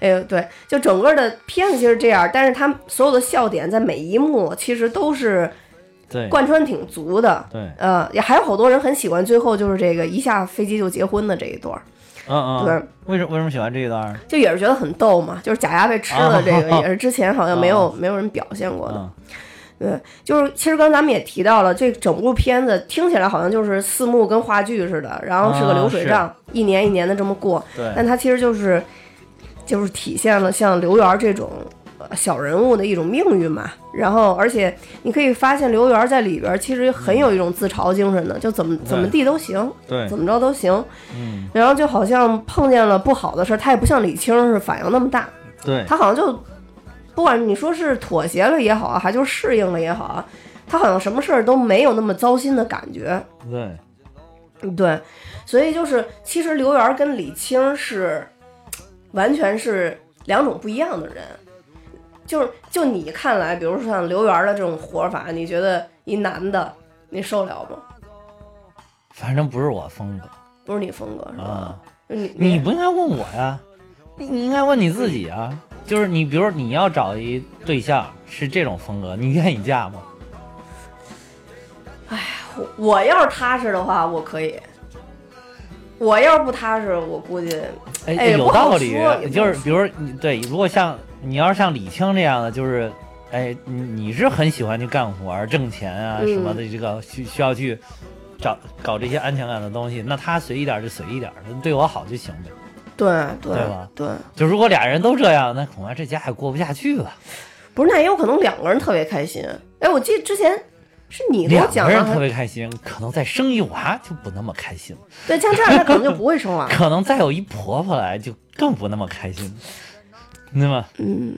S2: 哎呦，对，就整个的片子其实这样，但是他们所有的笑点在每一幕其实都是
S3: 对
S2: 贯穿挺足的。
S3: 对，
S2: 呃，也还有好多人很喜欢最后就是这个一下飞机就结婚的这一段，
S3: 嗯嗯，
S2: 对，
S3: 为什么为什么喜欢这一段？
S2: 就也是觉得很逗嘛。就是假牙被吃了这个，
S3: 啊
S2: 也是之前好像没有、没有人表现过的。
S3: 嗯，
S2: 对，就是其实刚才咱们也提到了，这整部片子听起来好像就是四幕跟话剧似的，然后是个
S3: 啊
S2: 流水账，一年一年的这么过。
S3: 对，
S2: 但它其实就是就是体现了像刘源这种呃小人物的一种命运嘛。然后，而且你可以发现刘源在里边其实很有一种自嘲精神的，就怎么怎么地都行，
S3: 对
S2: 怎么着都行。
S3: 嗯，
S2: 然后就好像碰见了不好的事儿，他也不像李青是反应那么大，
S3: 对，
S2: 他好像就不管你说是妥协了也好啊，还就是适应了也好啊，他好像什么事儿都没有那么糟心的感觉。
S3: 对，
S2: 对，所以就是其实刘源跟李青是完全是两种不一样的人。就是就你看来，比如说像刘源的这种活法，你觉得一男的你受了吗？
S3: 反正不是我风格
S2: 不是你风格是吧？
S3: 啊。
S2: 你
S3: 你不应该问我呀，你你应该问你自己啊。就是你，比如你要找一对象是这种风格，你愿意嫁吗？
S2: 我我要是踏实的话，我可以；我要是不踏实，我估计
S3: 哎，有道理就是比如你对，如果像你要是像李青这样的，就是，哎，你你是很喜欢去干活挣钱啊
S2: 嗯
S3: 什么的，这个需需要去找搞这些安全感的东西，那他随意点就随意点儿，对我好就行呗。
S2: 对对
S3: 对吧
S2: 对，
S3: 就如果俩人都这样，那恐怕这家也过不下去了。
S2: 不是那也有可能两个人特别开心。哎，我记得之前是你给我
S3: 两
S2: 讲的，
S3: 个人特别开心，可能再生一娃就不那么开心了，
S2: 对，像这样他可能就不会生娃。
S3: 可能再有一婆婆来就更不那么开心了，对吗？
S2: 嗯，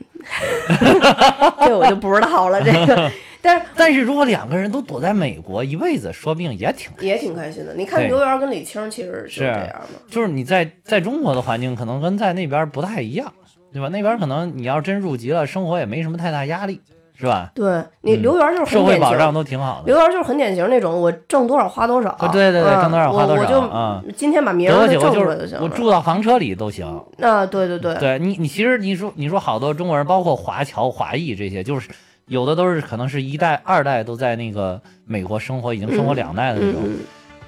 S2: 这我就不知道了。这个，但是
S3: 但是如果两个人都躲在美国一辈子，说不定也挺
S2: 也挺开心的。你看刘源跟李青其实是这样嘛。
S3: 就是你在在中国的环境可能跟在那边不太一样，对吧？那边可能你要真入籍了，生活也没什么太大压力，是吧？
S2: 对你刘源就是
S3: 社会保障。都挺好的。
S2: 刘源就是很典型那种，我挣多少花多少。
S3: 啊对对对
S2: 嗯
S3: 挣多少花多少
S2: 我我就
S3: 啊
S2: 今天把名
S3: 得
S2: 儿挣出来就行了。
S3: 我住到房车里都行。
S2: 啊，对对对，
S3: 对你，你其实你说你说好多中国人，包括华侨、华裔这些，就是有的都是可能是一代、二代都在那个美国生活，已经生活两代的那种，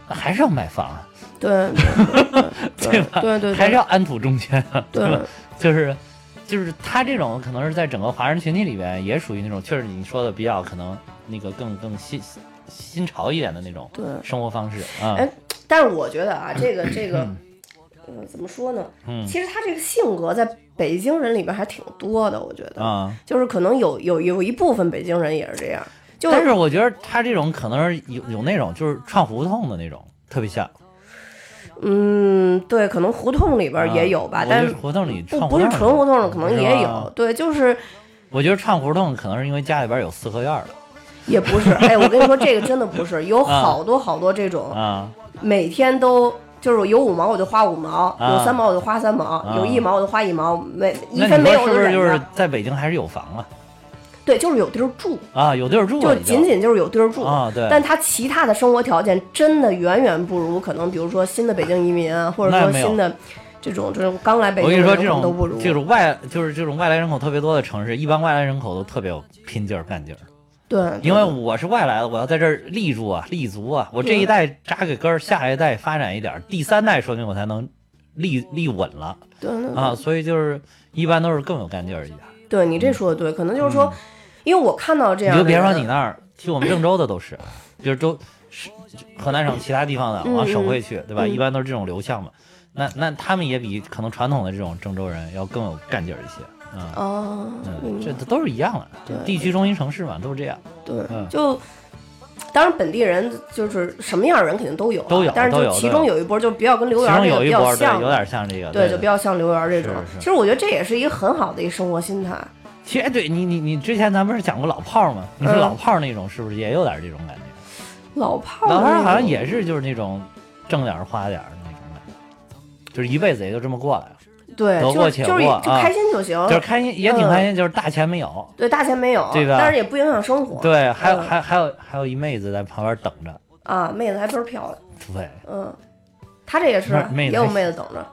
S3: 还是要买房啊，
S2: 对对 对
S3: 吧？
S2: 对对，
S3: 还是要安土重迁啊，
S2: 对
S3: 吧？就是就是他这种可能是在整个华人群体里边也属于那种，确实你说的比较可能那个更更新新潮一点的那种。生活方式啊。
S2: 哎但是我觉得啊，这个这个，呃，怎么说呢？
S3: 嗯
S2: 其实他这个性格在北京人里边还挺多的，我觉得，
S3: 啊、
S2: 就是可能有有有一部分北京人也是这样，就
S3: 但是我觉得他这种可能是有有那种就是串胡同的那种，特别像。
S2: 嗯，对，可能胡同里边也有吧，
S3: 啊
S2: 但是
S3: 胡同里
S2: 不不是纯胡同的，可能也有。对，就是
S3: 我觉得串胡同可能是因为家里边有四合院儿的
S2: 也不是。哎，我跟你说，这个真的不是，有 好多好多这种
S3: 啊
S2: 每天都就是有五毛我就花五毛，
S3: 啊
S2: 有三毛我就花三毛，
S3: 啊
S2: 有一毛我就花一毛，没一分没有
S3: 你说是不是。就是在北京还是有房啊？
S2: 对，就是有地儿住，
S3: 啊，有地儿住
S2: 就仅仅就是有地儿住。
S3: 啊，对，
S2: 但他其他的生活条件真的远远不如可能，比如说新的北京移民啊，或者说新的这种这种刚来北
S3: 我跟你说，
S2: 京的人
S3: 这
S2: 可能都不如。
S3: 种这种外就是这种外来人口特别多的城市，一般外来人口都特别有拼劲儿干劲儿。
S2: 对，
S3: 因为我是外来的，我要在这儿立住啊，立足啊，我这一代扎个根儿，下一代发展一点儿，第三代说明我才能立立稳了
S2: 对对对
S3: 啊，所以就是一般都是更有干劲儿一点。
S2: 对你这说的对，可能就是说，因为我看到这样
S3: 你就别说你那儿，去我们郑州的都是，就是都是河南省其他地方的
S2: 嗯
S3: 往省会去，对吧？
S2: 嗯
S3: 一般都是这种流向嘛。那那他们也比可能传统的这种郑州人要更有干劲儿一些。嗯
S2: 哦，
S3: 嗯，这都是一样的，
S2: 对
S3: 地区中心城市嘛，都是这样。
S2: 对
S3: 嗯，
S2: 就当然本地人就是什么样的人肯定都有啊，
S3: 都有
S2: 但是就其中有一波就比较跟刘源这个比
S3: 有一波
S2: 像，
S3: 有点像这个，
S2: 对，就比较像刘源这种。其实我觉得这也是一个很好的一个生活心态。
S3: 其实哎对你你你之前咱不是讲过老炮儿吗？你说
S2: 嗯
S3: 老炮儿那种是不是也有点这种感觉？
S2: 老炮儿
S3: 老炮儿好像也是就是那种挣点儿花点儿的那种感觉，就是一辈子也就这么过来了，
S2: 对，
S3: 得过且
S2: 就就就开心就行，
S3: 就是开心也挺开心，就是大钱没有。
S2: 对大钱没有，
S3: 对吧
S2: 但是也不影响生活。
S3: 对，还有
S2: 嗯。
S3: 还还有还有一妹子在旁边等着，
S2: 啊，妹子还倍儿漂亮，
S3: 对，
S2: 嗯，她这也是也有妹子等着，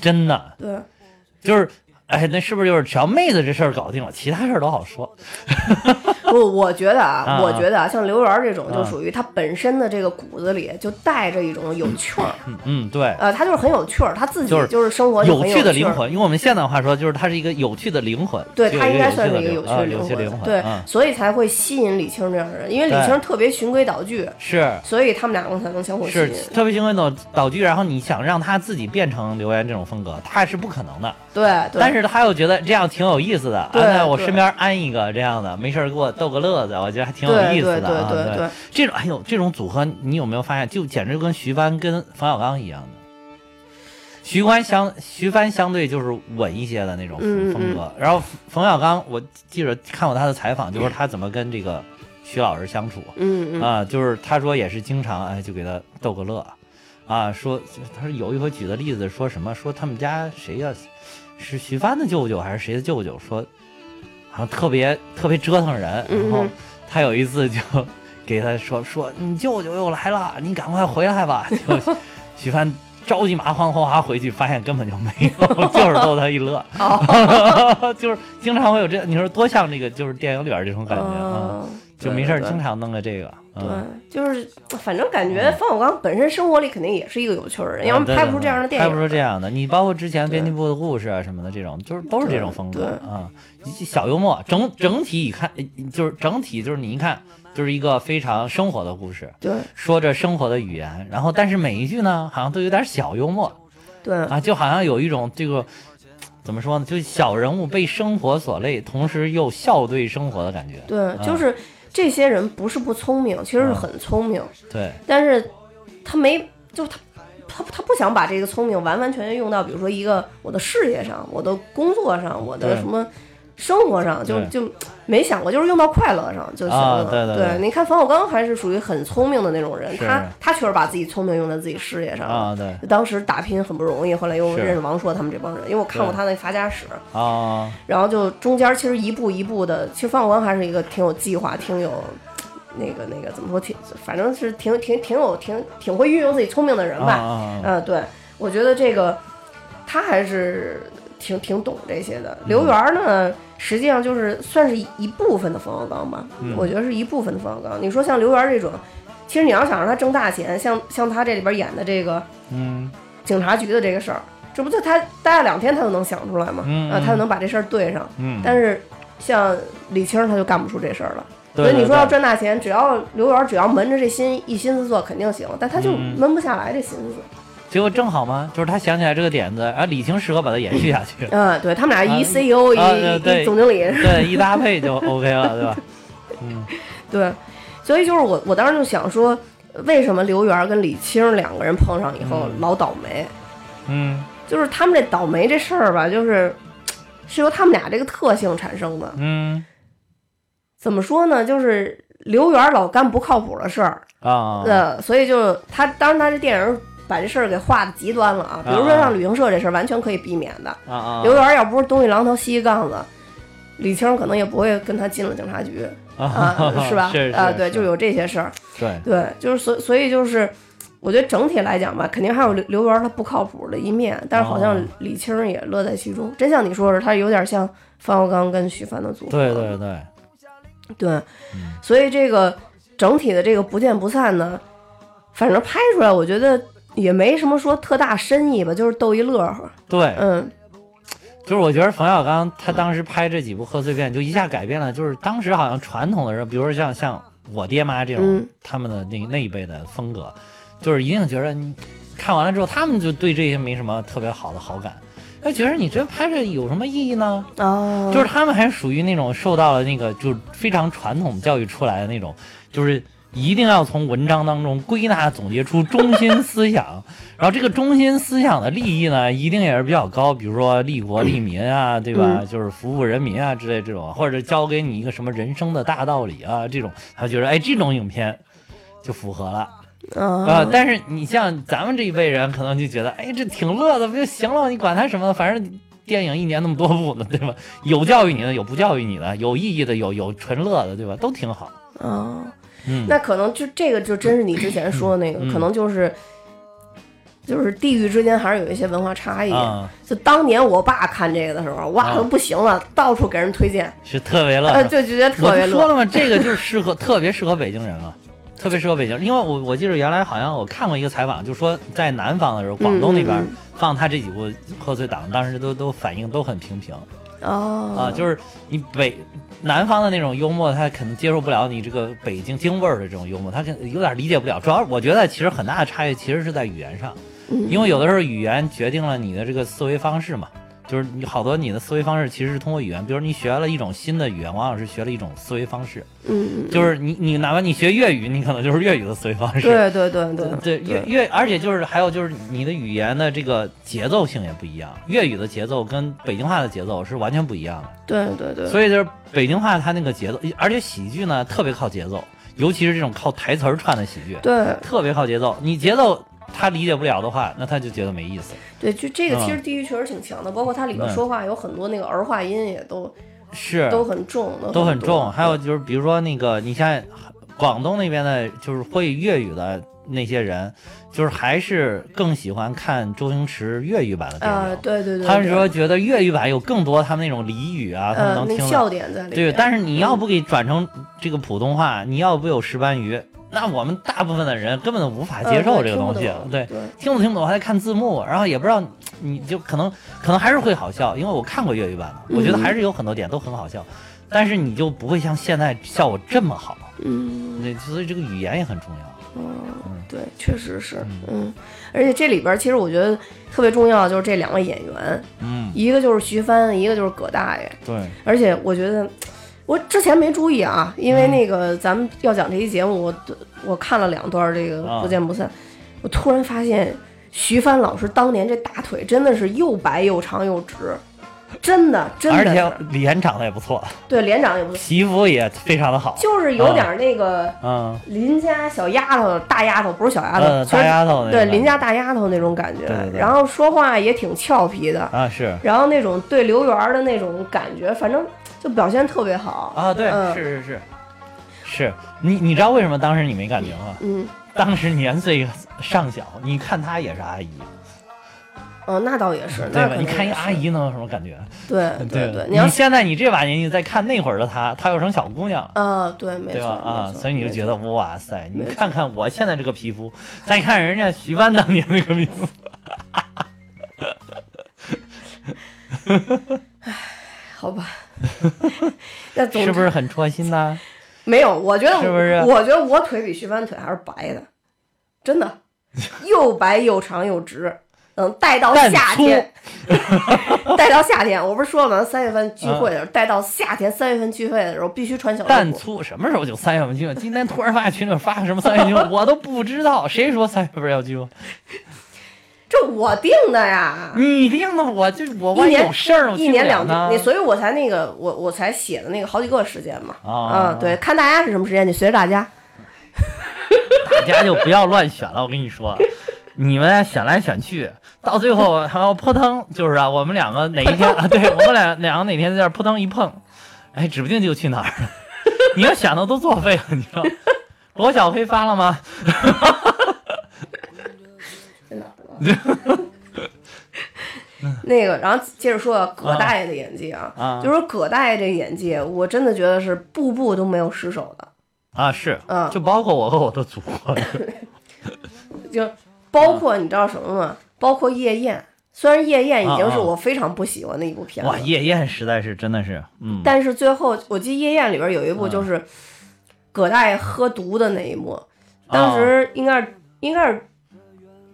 S3: 真的
S2: 对，
S3: 就是，哎，那是不是就是只要妹子这事儿搞定了，其他事儿都好说？
S2: 不，我觉得啊，
S3: 啊
S2: 我觉得啊，像刘源这种就
S3: 啊
S2: 属于他本身的这个骨子里就带着一种有趣儿，
S3: 嗯嗯，对，
S2: 呃，他就是很有趣儿，他自己
S3: 就是
S2: 生活
S3: 有趣的。灵魂，用我们现代话说，就是他是一个有趣的灵魂。
S2: 对他应该算是一个有
S3: 趣的灵
S2: 魂，对，
S3: 嗯
S2: 所以才会吸引李青这样的人，因为李青特别循规蹈矩，
S3: 是
S2: 所以他们两个才能相互吸
S3: 是
S2: 引。
S3: 特别循规蹈蹈矩，然后你想让他自己变成刘源这种风格，他是不可能的。
S2: 对对，
S3: 但是他又觉得这样挺有意思的，啊，在我身边安一个这样的，没事儿给我逗个乐子，我觉得还挺有意思的啊。
S2: 对对对。对。
S3: 这种哎呦，这种组合你有没有发现，就简直跟徐帆跟冯小刚一样的。徐帆相徐帆相对就是稳一些的那种
S2: 嗯嗯
S3: 风格，然后冯小刚，我记着看过他的采访，就是他怎么跟这个徐老师相处。
S2: 嗯嗯。
S3: 啊，就是他说也是经常哎就给他逗个乐，啊，说他说有一回举的例子说什么说他们家谁呀、是徐帆的舅舅还是谁的舅舅说，好像特别特别折腾人，
S2: 嗯
S3: 然后
S2: 嗯
S3: 他有一次就 给他说说你舅舅又来了，你赶快回来吧，就徐帆。着急麻慌哗哗回去，发现根本就没有，就是逗他一乐，
S2: 哦。
S3: 就是经常会有这，你说多像这个就是电影里边这种感觉啊，
S2: 嗯
S3: 就没事儿经常弄个这个，嗯
S2: 对，就是反正感觉冯小刚本身生活里肯定也是一个有趣儿的人，要不拍不出这样的电影。
S3: 拍不出这样的。你包括之前编辑部的故事啊什么的，这种就是都是这种风格
S2: 对
S3: 啊，小幽默，整整体一看就是整体就是你一看就是一个非常生活的故事，
S2: 对
S3: 说着生活的语言，然后但是每一句呢好像都有点小幽默
S2: 对
S3: 啊，就好像有一种这个。怎么说呢？就小人物被生活所累，同时又笑对生活的感觉。
S2: 对，就是这些人不是不聪明，其实是
S3: 啊
S2: 很聪明，
S3: 对，
S2: 但是他没，就他他他不想把这个聪明完完全全用到，比如说一个我的事业上、我的工作上、我的什么生活上，就就没想过，就是用到快乐上就行了。
S3: 啊对对对。
S2: 你看冯小刚还是属于很聪明的那种人，他他确实把自己聪明用在自己事业上了。
S3: 啊，对。
S2: 当时打拼很不容易，后来又认识王朔他们这帮人，因为我看过他那《发家史》，
S3: 啊，
S2: 然后就中间其实一步一步的，其实冯小刚还是一个挺有计划、挺有那个那个怎么说，挺反正是挺挺挺有挺挺会运用自己聪明的人吧。
S3: 啊啊啊。
S2: 嗯，对，我觉得这个他还是挺挺懂这些的。刘源呢，实际上就是算是一部分的冯小刚吧，
S3: 嗯
S2: 我觉得是一部分的冯小刚。你说像刘源这种，其实你要想让他挣大钱，像像他这里边演的这个
S3: 嗯
S2: 警察局的这个事儿，这不就他待了两天他就能想出来吗？啊，他就能把这事儿对上。
S3: 嗯，
S2: 但是像李青他就干不出这事儿了。所以你说要赚大钱，只要刘源只要闷着这心一心思做，肯定行。但他就
S3: 嗯
S2: 闷不下来这心思。
S3: 结果正好嘛，就是他想起来这个点子，然后李青适合把它延续下去，
S2: 嗯，对他们俩一
S3: 啊
S2: CEO 一总经理，
S3: 对，一搭配就 OK 了，对吧？嗯
S2: 对，所以就是我我当时就想说，为什么刘源跟李青两个人碰上以后
S3: 嗯
S2: 老倒霉？
S3: 嗯
S2: 就是他们这倒霉这事儿吧，就是是由他们俩这个特性产生的。
S3: 嗯
S2: 怎么说呢？就是刘源老干不靠谱的事儿，
S3: 啊，
S2: 呃，所以就他当时他这电影把这事儿给画的极端了啊。比如说像旅行社这事儿，完全可以避免的。
S3: 啊啊，
S2: 刘源要不是东一榔头西一杠子，李青可能也不会跟他进了警察局啊，是吧？啊，对，就有这些事儿。
S3: 对，
S2: 对，就是所所以就是，我觉得整体来讲吧，肯定还有刘刘源他不靠谱的一面，但是好像
S3: 哦
S2: 李青也乐在其中。真像你说的，他有点像方小刚跟徐帆的组合。
S3: 对对对，
S2: 对，
S3: 嗯
S2: 所以这个整体的这个不见不散呢，反正拍出来，我觉得也没什么说特大深意吧，就是逗一乐呵。
S3: 对，
S2: 嗯。
S3: 就是我觉得冯小刚他当时拍这几部贺岁片，就一下改变了，就是当时好像传统的人，比如说像像我爹妈这种、
S2: 嗯。
S3: 他们的那那一辈的风格，就是一定觉得你看完了之后，他们就对这些没什么特别好的好感，他觉得你这拍着有什么意义呢？
S2: 哦，
S3: 就是他们还属于那种受到了那个就是非常传统教育出来的那种，就是一定要从文章当中归纳总结出中心思想，然后这个中心思想的利益呢，一定也是比较高，比如说利国利民啊，对吧？
S2: 嗯
S3: 就是服务人民啊之类这种，或者教给你一个什么人生的大道理啊这种，他觉得哎这种影片就符合了。啊、
S2: 啊，
S3: 但是你像咱们这一辈人，可能就觉得，哎，这挺乐的，不就行了？你管他什么，反正电影一年那么多部呢，对吧？有教育你的，有不教育你的，有意义的，有有纯乐的，对吧？都挺好。
S2: 哦，
S3: 嗯，
S2: 那可能就这个就真是你之前说的那个，
S3: 嗯
S2: 可能就是。就是地域之间还是有一些文化差异。
S3: 啊、
S2: 就当年我爸看这个的时候，哇，
S3: 啊
S2: 都不行了，到处给人推荐，
S3: 是特别乐。
S2: 呃，就觉得特别乐。
S3: 我说了吗？这个就是适合，特别适合北京人了。特别适合北京，因为我我记得原来好像我看过一个采访，就说在南方的时候，广东那边放他这几部贺岁档，当时都都反应都很平平。
S2: 哦，
S3: 啊，就是你北南方的那种幽默，他可能接受不了你这个北京京味儿的这种幽默，他可能有点理解不了。主要我觉得其实很大的差异其实是在语言上，
S2: 嗯
S3: 因为有的时候语言决定了你的这个思维方式嘛。就是你好多你的思维方式其实是通过语言，比如你学了一种新的语言，往往是学了一种思维方式。
S2: 嗯，
S3: 就是你你哪怕你学粤语，你可能就是粤语的思维方式。
S2: 对对对对
S3: 对粤粤，而且就是还有就是你的语言的这个节奏性也不一样，粤语的节奏跟北京话的节奏是完全不一样的。
S2: 对对对，
S3: 所以就是北京话它那个节奏，而且喜剧呢特别靠节奏，尤其是这种靠台词儿串的喜剧，
S2: 对
S3: 特别靠节奏。你节奏他理解不了的话，那他就觉得没意思。
S2: 对，就这个其实
S3: 嗯
S2: 地域确实挺强的，包括它里边说话有很多那个儿化音也都
S3: 是，
S2: 都很重，
S3: 都很
S2: 多
S3: 重。还有就是比如说那个，你像广东那边的，就是会粤语的那些人，就是还是更喜欢看周星驰粤语版的电
S2: 啊，
S3: 影。
S2: 对对对，
S3: 他们说觉得粤语版有更多他们那种俚语啊，他们
S2: 呃
S3: 能听
S2: 笑点在里
S3: 对，但是你要不给转成这个普通话，你要不有石斑鱼，那我们大部分的人根本都无法接受
S2: 呃
S3: 这个东西。对，
S2: 对，
S3: 听不听不懂还得看字幕，然后也不知道，你就可能可能还是会好笑，因为我看过粤语版的，我觉得还是有很多点都很好笑，但是你就不会像现在效果这么好。
S2: 嗯，
S3: 对，所以这个语言也很重要。
S2: 嗯，对，确实是，嗯，而且这里边其实我觉得特别重要的就是这两位演员，
S3: 嗯，
S2: 一个就是徐帆，一个就是葛大爷，
S3: 对，
S2: 而且我觉得。我之前没注意啊，因
S3: 嗯。
S2: 为那个咱们要讲这期节目，我我看了两段这个
S3: 啊。
S2: 不见不散，我突然发现徐帆老师当年这大腿真的是又白又长又直，真的真的
S3: 而且
S2: 的，
S3: 脸长得也不错，
S2: 对脸长得也不错，
S3: 皮肤也非常的好。
S2: 就是有点那个
S3: 嗯，
S2: 邻家小丫头、大丫头，不是小丫头，
S3: 大丫头
S2: 对邻家大丫头那种感觉，
S3: 对对对。
S2: 然后说话也挺俏皮的，
S3: 啊是。
S2: 然后那种对刘源儿的那种感觉，反正就表现特别好
S3: 啊，对，
S2: 嗯
S3: 是是是，是你你知道为什么当时你没感觉吗？
S2: 嗯，
S3: 当时年岁尚小，你看她也是阿姨，
S2: 哦，那倒也是，
S3: 对吧？你看一个阿，姨能有什么感觉？
S2: 对
S3: 对
S2: 对，你要
S3: 现在你这把年纪再看那会儿的她，她又成小姑娘了。
S2: 啊，对，没错？
S3: 啊，所以你就觉得哇塞，你看看我现在这个皮肤，再看人家徐帆当年那个皮肤，
S2: 好吧，那总
S3: 是不是很戳心呢？
S2: 没有？我觉得
S3: 是不是
S2: 我觉得我腿比徐帆腿还是白的，真的，又白又长又直。等待到夏天，待到夏天，我不是说了吗？三月份聚会的时候，带到夏天三月份聚会的时候，必须穿小
S3: 蛋
S2: 内裤。
S3: 粗什么时候就三月份聚会？今天突然发现群里发个什么三月份聚会，我都不知道，谁说三月份要聚会？
S2: 这我定的呀，
S3: 你定的，我就我万一有事儿，
S2: 一年两你，。所以我才那个，我我才写的那个好几个时间嘛。
S3: 啊
S2: 啊，对，看大家是什么时间，你随着大家。
S3: 大家就不要乱选了，我跟你说，你们选来选去，到最后还要扑腾，就是啊，我们两个哪一天 啊，对我们俩两个哪天在这扑腾一碰，哎，指不定就去哪儿了。你要想的都作废了，你知道？罗小黑发了吗？
S2: 那个，然后接着说葛大爷的演技啊，
S3: 啊。
S2: 就说葛大爷这演技，我真的觉得是步步都没有失手的，
S3: 啊，是，
S2: 嗯。
S3: 就包括我和我的祖国，
S2: 就包括你知道什么吗？包括夜宴，虽然夜宴已经是我非常不喜欢的一部片子，
S3: 哇，夜宴实在是真的是，嗯，
S2: 但是最后我记得夜宴里边有一部就是葛大爷喝毒的那一幕，当时应该是应该是。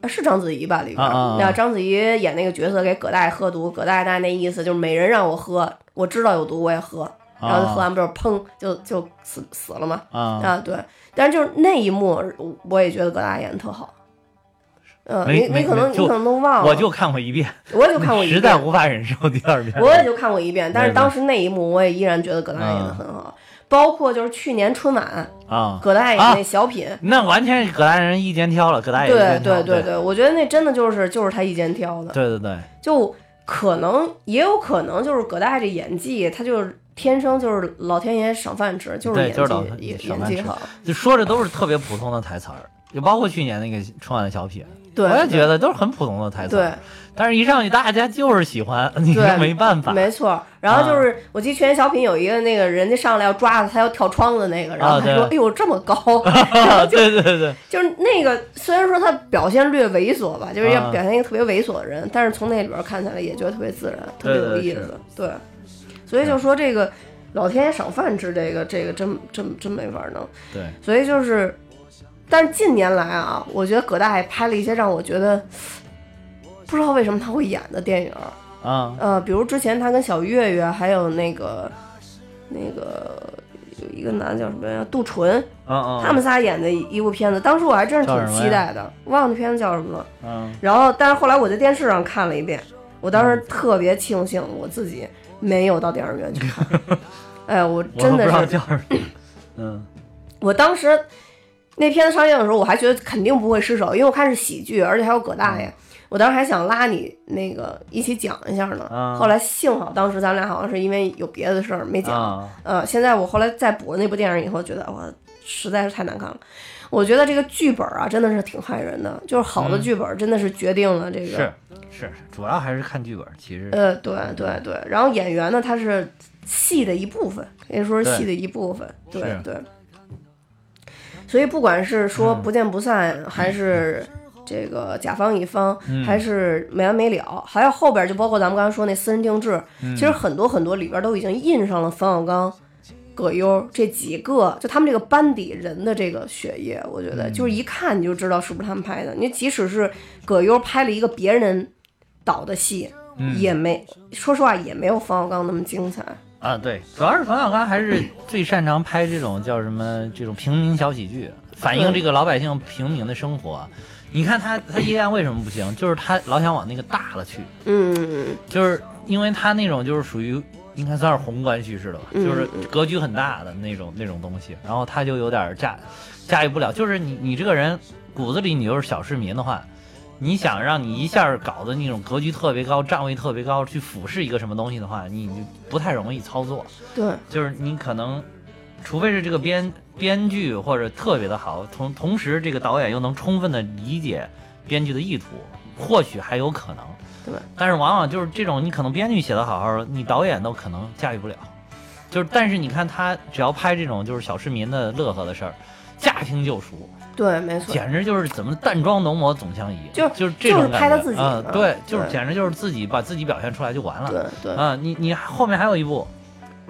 S2: 呃是章子怡吧？里边，
S3: 啊啊
S2: 章子怡演那个角色给葛大爷喝毒，葛大爷大概那意思就是每人让我喝，我知道有毒我也喝，然后喝完不是砰就就死死了嘛？
S3: 啊，
S2: 啊，对，但是就是那一幕，我也觉得葛大爷演的特好。嗯、你你可能你可能都忘了，
S3: 我就看过一遍，
S2: 我也就看过 一遍
S3: 实在，无法忍受第二遍。
S2: 我也就看过一遍，但是当时那一幕我也依然觉得葛大爷演的很好，包括就是去年春晚
S3: 啊，
S2: 葛大爷
S3: 啊。
S2: 那小品，
S3: 那完全是葛大人一肩挑了，葛大爷
S2: 对
S3: 对
S2: 对。对对，我觉得那真的就是就是他一肩挑的，
S3: 对对对，
S2: 就可能也有可能就是葛大爷这演技，他就是天生就是老天爷赏饭吃，就是演
S3: 对就是老
S2: 技演演技好，
S3: 就说着都是特别普通的台词儿，就包括去年那个春晚的小品，
S2: 对，
S3: 我也觉得都是很普通的台词，
S2: 对。
S3: 但是一上去大家就是喜欢，你没办法。
S2: 没错，然后就是、我记得去年小品有一个那个人家上来要抓他，他要跳窗子那个，然后他说：“
S3: 对
S2: 哎呦这么高。
S3: 对对对，”
S2: 就是那个虽然说他表现略猥琐吧，就是要
S3: 啊
S2: 表现一个特别猥琐的人，但是从那里边看起来也觉得特别自然，特别有意思。对，所以就说这个老天爷赏饭吃，这个这个真真真没法弄。
S3: 对，
S2: 所以就是，但是近年来啊，我觉得葛大爷拍了一些让我觉得不知道为什么他会演的电影儿。
S3: 啊
S2: 呃，比如之前他跟小岳岳，还有那个那个有一个男的叫什么呀，杜淳，他们仨演的一部片子，当时我还真是挺期待的，忘了那片子叫什么了。
S3: 嗯
S2: 然后，但是后来我在电视上看了一遍，我当时特别庆幸我自己没有到电影院去看。哎，我
S3: 我
S2: 真的是，
S3: 嗯
S2: 我当时那片子上映的时候，我还觉得肯定不会失手，因为我看是喜剧，而且还有葛大爷。我当时还想拉你那个一起讲一下呢，
S3: 啊
S2: 后来幸好当时咱俩好像是因为有别的事儿没讲，
S3: 啊
S2: 呃，现在我后来再补了那部电影以后，觉得哇，实在是太难看了。我觉得这个剧本啊，真的是挺害人的，就是好的
S3: 嗯
S2: 剧本真的是决定了这个，
S3: 是是，主要还是看剧本，其实
S2: 呃，对对对。然后演员呢，他是戏的一部分，可以说是戏的一部分，对
S3: 是
S2: 对。所以不管是说
S3: 嗯
S2: 不见不散，还是这个甲方乙方，
S3: 嗯
S2: 还是没完没了，还有后边就包括咱们刚才说那私人定制，
S3: 嗯
S2: 其实很多很多里边都已经印上了冯小刚、葛优这几个，就他们这个班底人的这个血液，我觉
S3: 嗯
S2: 得就是一看你就知道是不是他们拍的。你即使是葛优拍了一个别人导的戏，
S3: 嗯
S2: 也没说实话也没有冯小刚那么精彩。
S3: 啊，对，主要是冯小刚还是最擅长拍这种叫什么这种平民小喜剧，反映这个老百姓平民的生活。你看他他夜宴为什么不行？就是他老想往那个大了去，
S2: 嗯，
S3: 就是因为他那种就是属于应该算是宏观叙事了吧，
S2: 嗯
S3: 就是格局很大的那种那种东西，然后他就有点驾驾驭不了。就是你你这个人骨子里你就是小市民的话，你想让你一下搞的那种格局特别高、站位特别高，去俯视一个什么东西的话，你你不太容易操作。
S2: 对，
S3: 就是你可能，除非是这个编编剧或者特别的好，同同时这个导演又能充分的理解编剧的意图，或许还有可能。
S2: 对，
S3: 但是往往就是这种，你可能编剧写的好好的，你导演都可能驾驭不了。就是，但是你看他只要拍这种就是小市民的乐呵的事儿，驾轻就熟，
S2: 对，没错。
S3: 简直就是怎么淡妆浓抹总相宜，
S2: 就
S3: 就是这种
S2: 就是
S3: 感觉
S2: 拍他自己
S3: 啊、对，就是简直就是自己把自己表现出来就完了。
S2: 对对，
S3: 啊，你你后面还有一部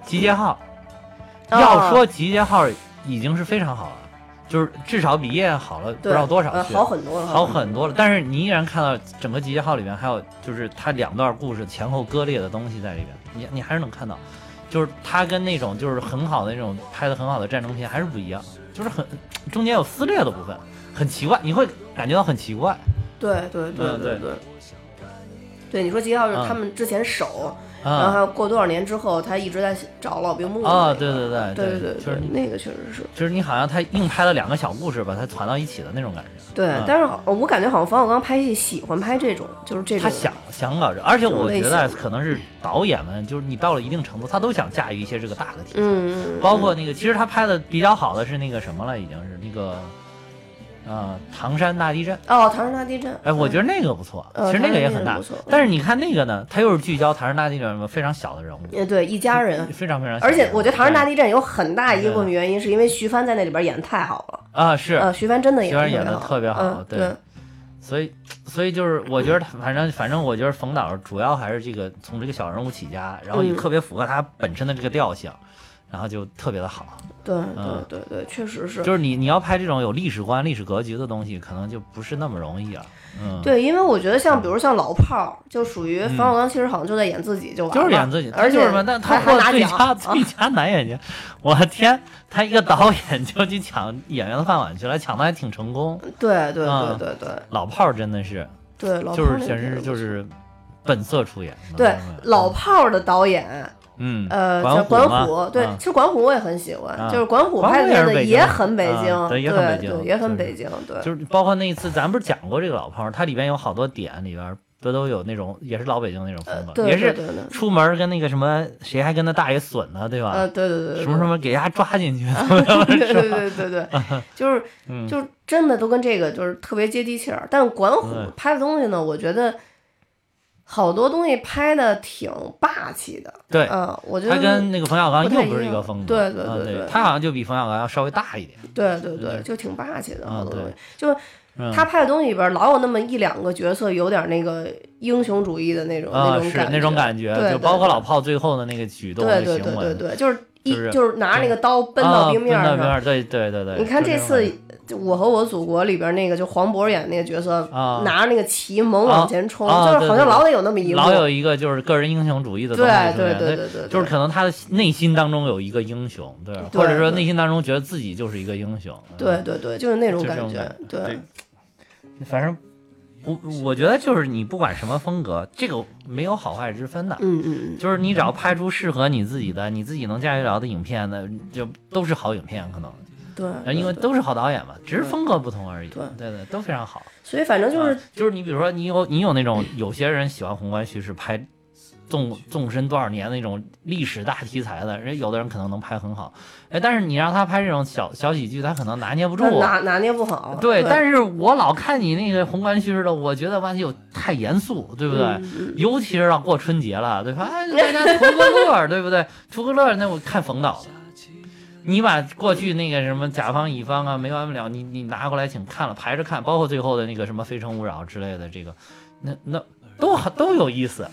S3: 《集结号》，
S2: 啊
S3: 要说《集结号》已经是非常好了，就是至少比《夜宴》好了不知道多少
S2: 呃好很多了，
S3: 好很多了。但是你依然看到整个《集结号》里面还有就是它两段故事前后割裂的东西在里边，你你还是能看到，就是它跟那种就是很好的那种拍的很好的战争片还是不一样，就是很中间有撕裂的部分，很奇怪，你会感觉到很奇怪。
S2: 对对对
S3: 嗯对
S2: 对对。对，你说吉奥是
S3: 嗯
S2: 他们之前手，然后过多少年之后，他一直在找老兵木的
S3: 啊，
S2: 那个。
S3: 对对对
S2: 对对
S3: 就是
S2: 那个确实是。
S3: 就是你好像他硬拍了两个小故事，把它攒到一起的那种感觉。
S2: 对
S3: 嗯，
S2: 但是我感觉好像冯小刚拍戏喜欢拍这种，就是这种
S3: 他想想搞这，而且我觉得可能是导演们，就是你到了一定程度，他都想驾驭一些这个大的题材。
S2: 嗯，嗯，
S3: 包括那个，其实他拍的比较好的是那个什么了，已经是那个，呃，唐山大地震。
S2: 哦，唐山大地震，
S3: 哎，我觉
S2: 得
S3: 得那个不错，
S2: 呃
S3: 其实那个也很大。但是你看那个呢，它又是聚焦唐山大地震里面非常小的人物，
S2: 也对一家人。
S3: 非常非常小。
S2: 而且我觉得《唐山大地震》有很大一部分原因是因为徐帆在那里边演的太好了，
S3: 啊是，
S2: 呃，徐帆真的
S3: 徐帆演
S2: 得
S3: 得特别好
S2: 嗯，
S3: 对
S2: 对，
S3: 所以所以就是我觉得他反正反正我觉得冯导主要还是这个从这个小人物起家，然后也
S2: 嗯
S3: 特别符合他本身的这个调性，然后就特别的好。
S2: 对
S3: 嗯
S2: 对对对，确实是。
S3: 就是你你要拍这种有历史观、历史格局的东西，可能就不是那么容易了。嗯，
S2: 对，因为我觉得像比如像老炮儿，就属于冯小刚，其实好像就在演自己就完了，
S3: 就是演自己，
S2: 而且
S3: 他就是嘛，但他
S2: 还还
S3: 获最
S2: 拿奖啊
S3: 佳最佳男演员，我的天，他一个导演就去抢演员的饭碗去了，抢的还挺成功。
S2: 对对
S3: 啊
S2: 对对对
S3: 老炮儿真的是，
S2: 对，老
S3: 就是简直就是本色出演。
S2: 对老炮儿的导演，
S3: 嗯
S2: 呃，
S3: 管
S2: 叫管虎，对，
S3: 啊
S2: 其实管虎我也很喜欢，
S3: 啊
S2: 就是管虎拍的
S3: 也
S2: 很北
S3: 啊
S2: 京，
S3: 对也很北京
S2: 对，也很北京，对，
S3: 就是包括那一次，咱不是讲过这个老炮儿，它里边有好多点里边不都有那种也是老北京那种风格，
S2: 对
S3: 也是出门跟那个什么谁还跟他大爷损呢，对吧？
S2: 呃，对对对对，
S3: 什么什么给人家抓进去
S2: 对对对对对，就是
S3: 嗯
S2: 就是真的都跟这个就是特别接地气儿。但管虎拍的东西呢，我觉得好多东西拍的挺霸气的。
S3: 对
S2: 嗯，我觉得
S3: 他跟那个冯小刚又不是
S2: 一
S3: 个风格，
S2: 对对
S3: 啊对
S2: 对对
S3: 他好像就比冯小刚要稍微大一点。
S2: 对对对，
S3: 对
S2: 就挺霸气的，好多东西。就他拍的东西里边老有那么一两个角色有点那个英雄主义的那种
S3: 啊，
S2: 那种感
S3: 是那种感觉，
S2: 对
S3: 就包括
S2: 对
S3: 老炮最后的那个举动、行为，
S2: 对对对，就是一
S3: 就是
S2: 就是拿着那个刀奔到
S3: 啊
S2: 冰面上
S3: 对对对对。
S2: 你看
S3: 就
S2: 这次我和我祖国》里边那个，就黄渤演那个角色，
S3: 啊
S2: 拿着那个旗猛往前冲，
S3: 啊
S2: 就是好像老得有那么一幕。
S3: 老有一个就是个人英雄主义的东
S2: 对对
S3: 对
S2: 对对对，
S3: 就是可能他的内心当中有一个英雄，对，
S2: 对
S3: 或者说内心当中觉得自己就是一个英雄，嗯
S2: 对对对，就是那种感觉对
S3: 反正我我觉得就是你不管什么风格，这个没有好坏之分的，
S2: 嗯嗯嗯，
S3: 就是你只要拍出适合你自己的、你自己能驾驭了的影片那，就都是好影片，可能，
S2: 对
S3: 呃，因为都是好导演嘛，只是风格不同而已。
S2: 对
S3: 对对，都非常好。
S2: 所以反正就是
S3: 啊就是你比如说你有你有那种有些人喜欢宏观叙事，拍纵纵深多少年那种历史大题材的，人有的人可能能拍很好，哎，但是你让他拍这种小小喜剧，他可能拿捏不住。
S2: 拿拿捏不好。
S3: 对，
S2: 对
S3: 但是我老看你那个宏观叙事的，我觉得吧就太严肃，对不对？尤其是要过春节了，对吧？哎，大家图个乐，对不对？图个乐，那我看冯导的。你把过去那个什么甲方乙方啊没完没了，你你拿过来请看了排着看，包括最后的那个什么《非诚勿扰》之类的，这个那那都好都有意思，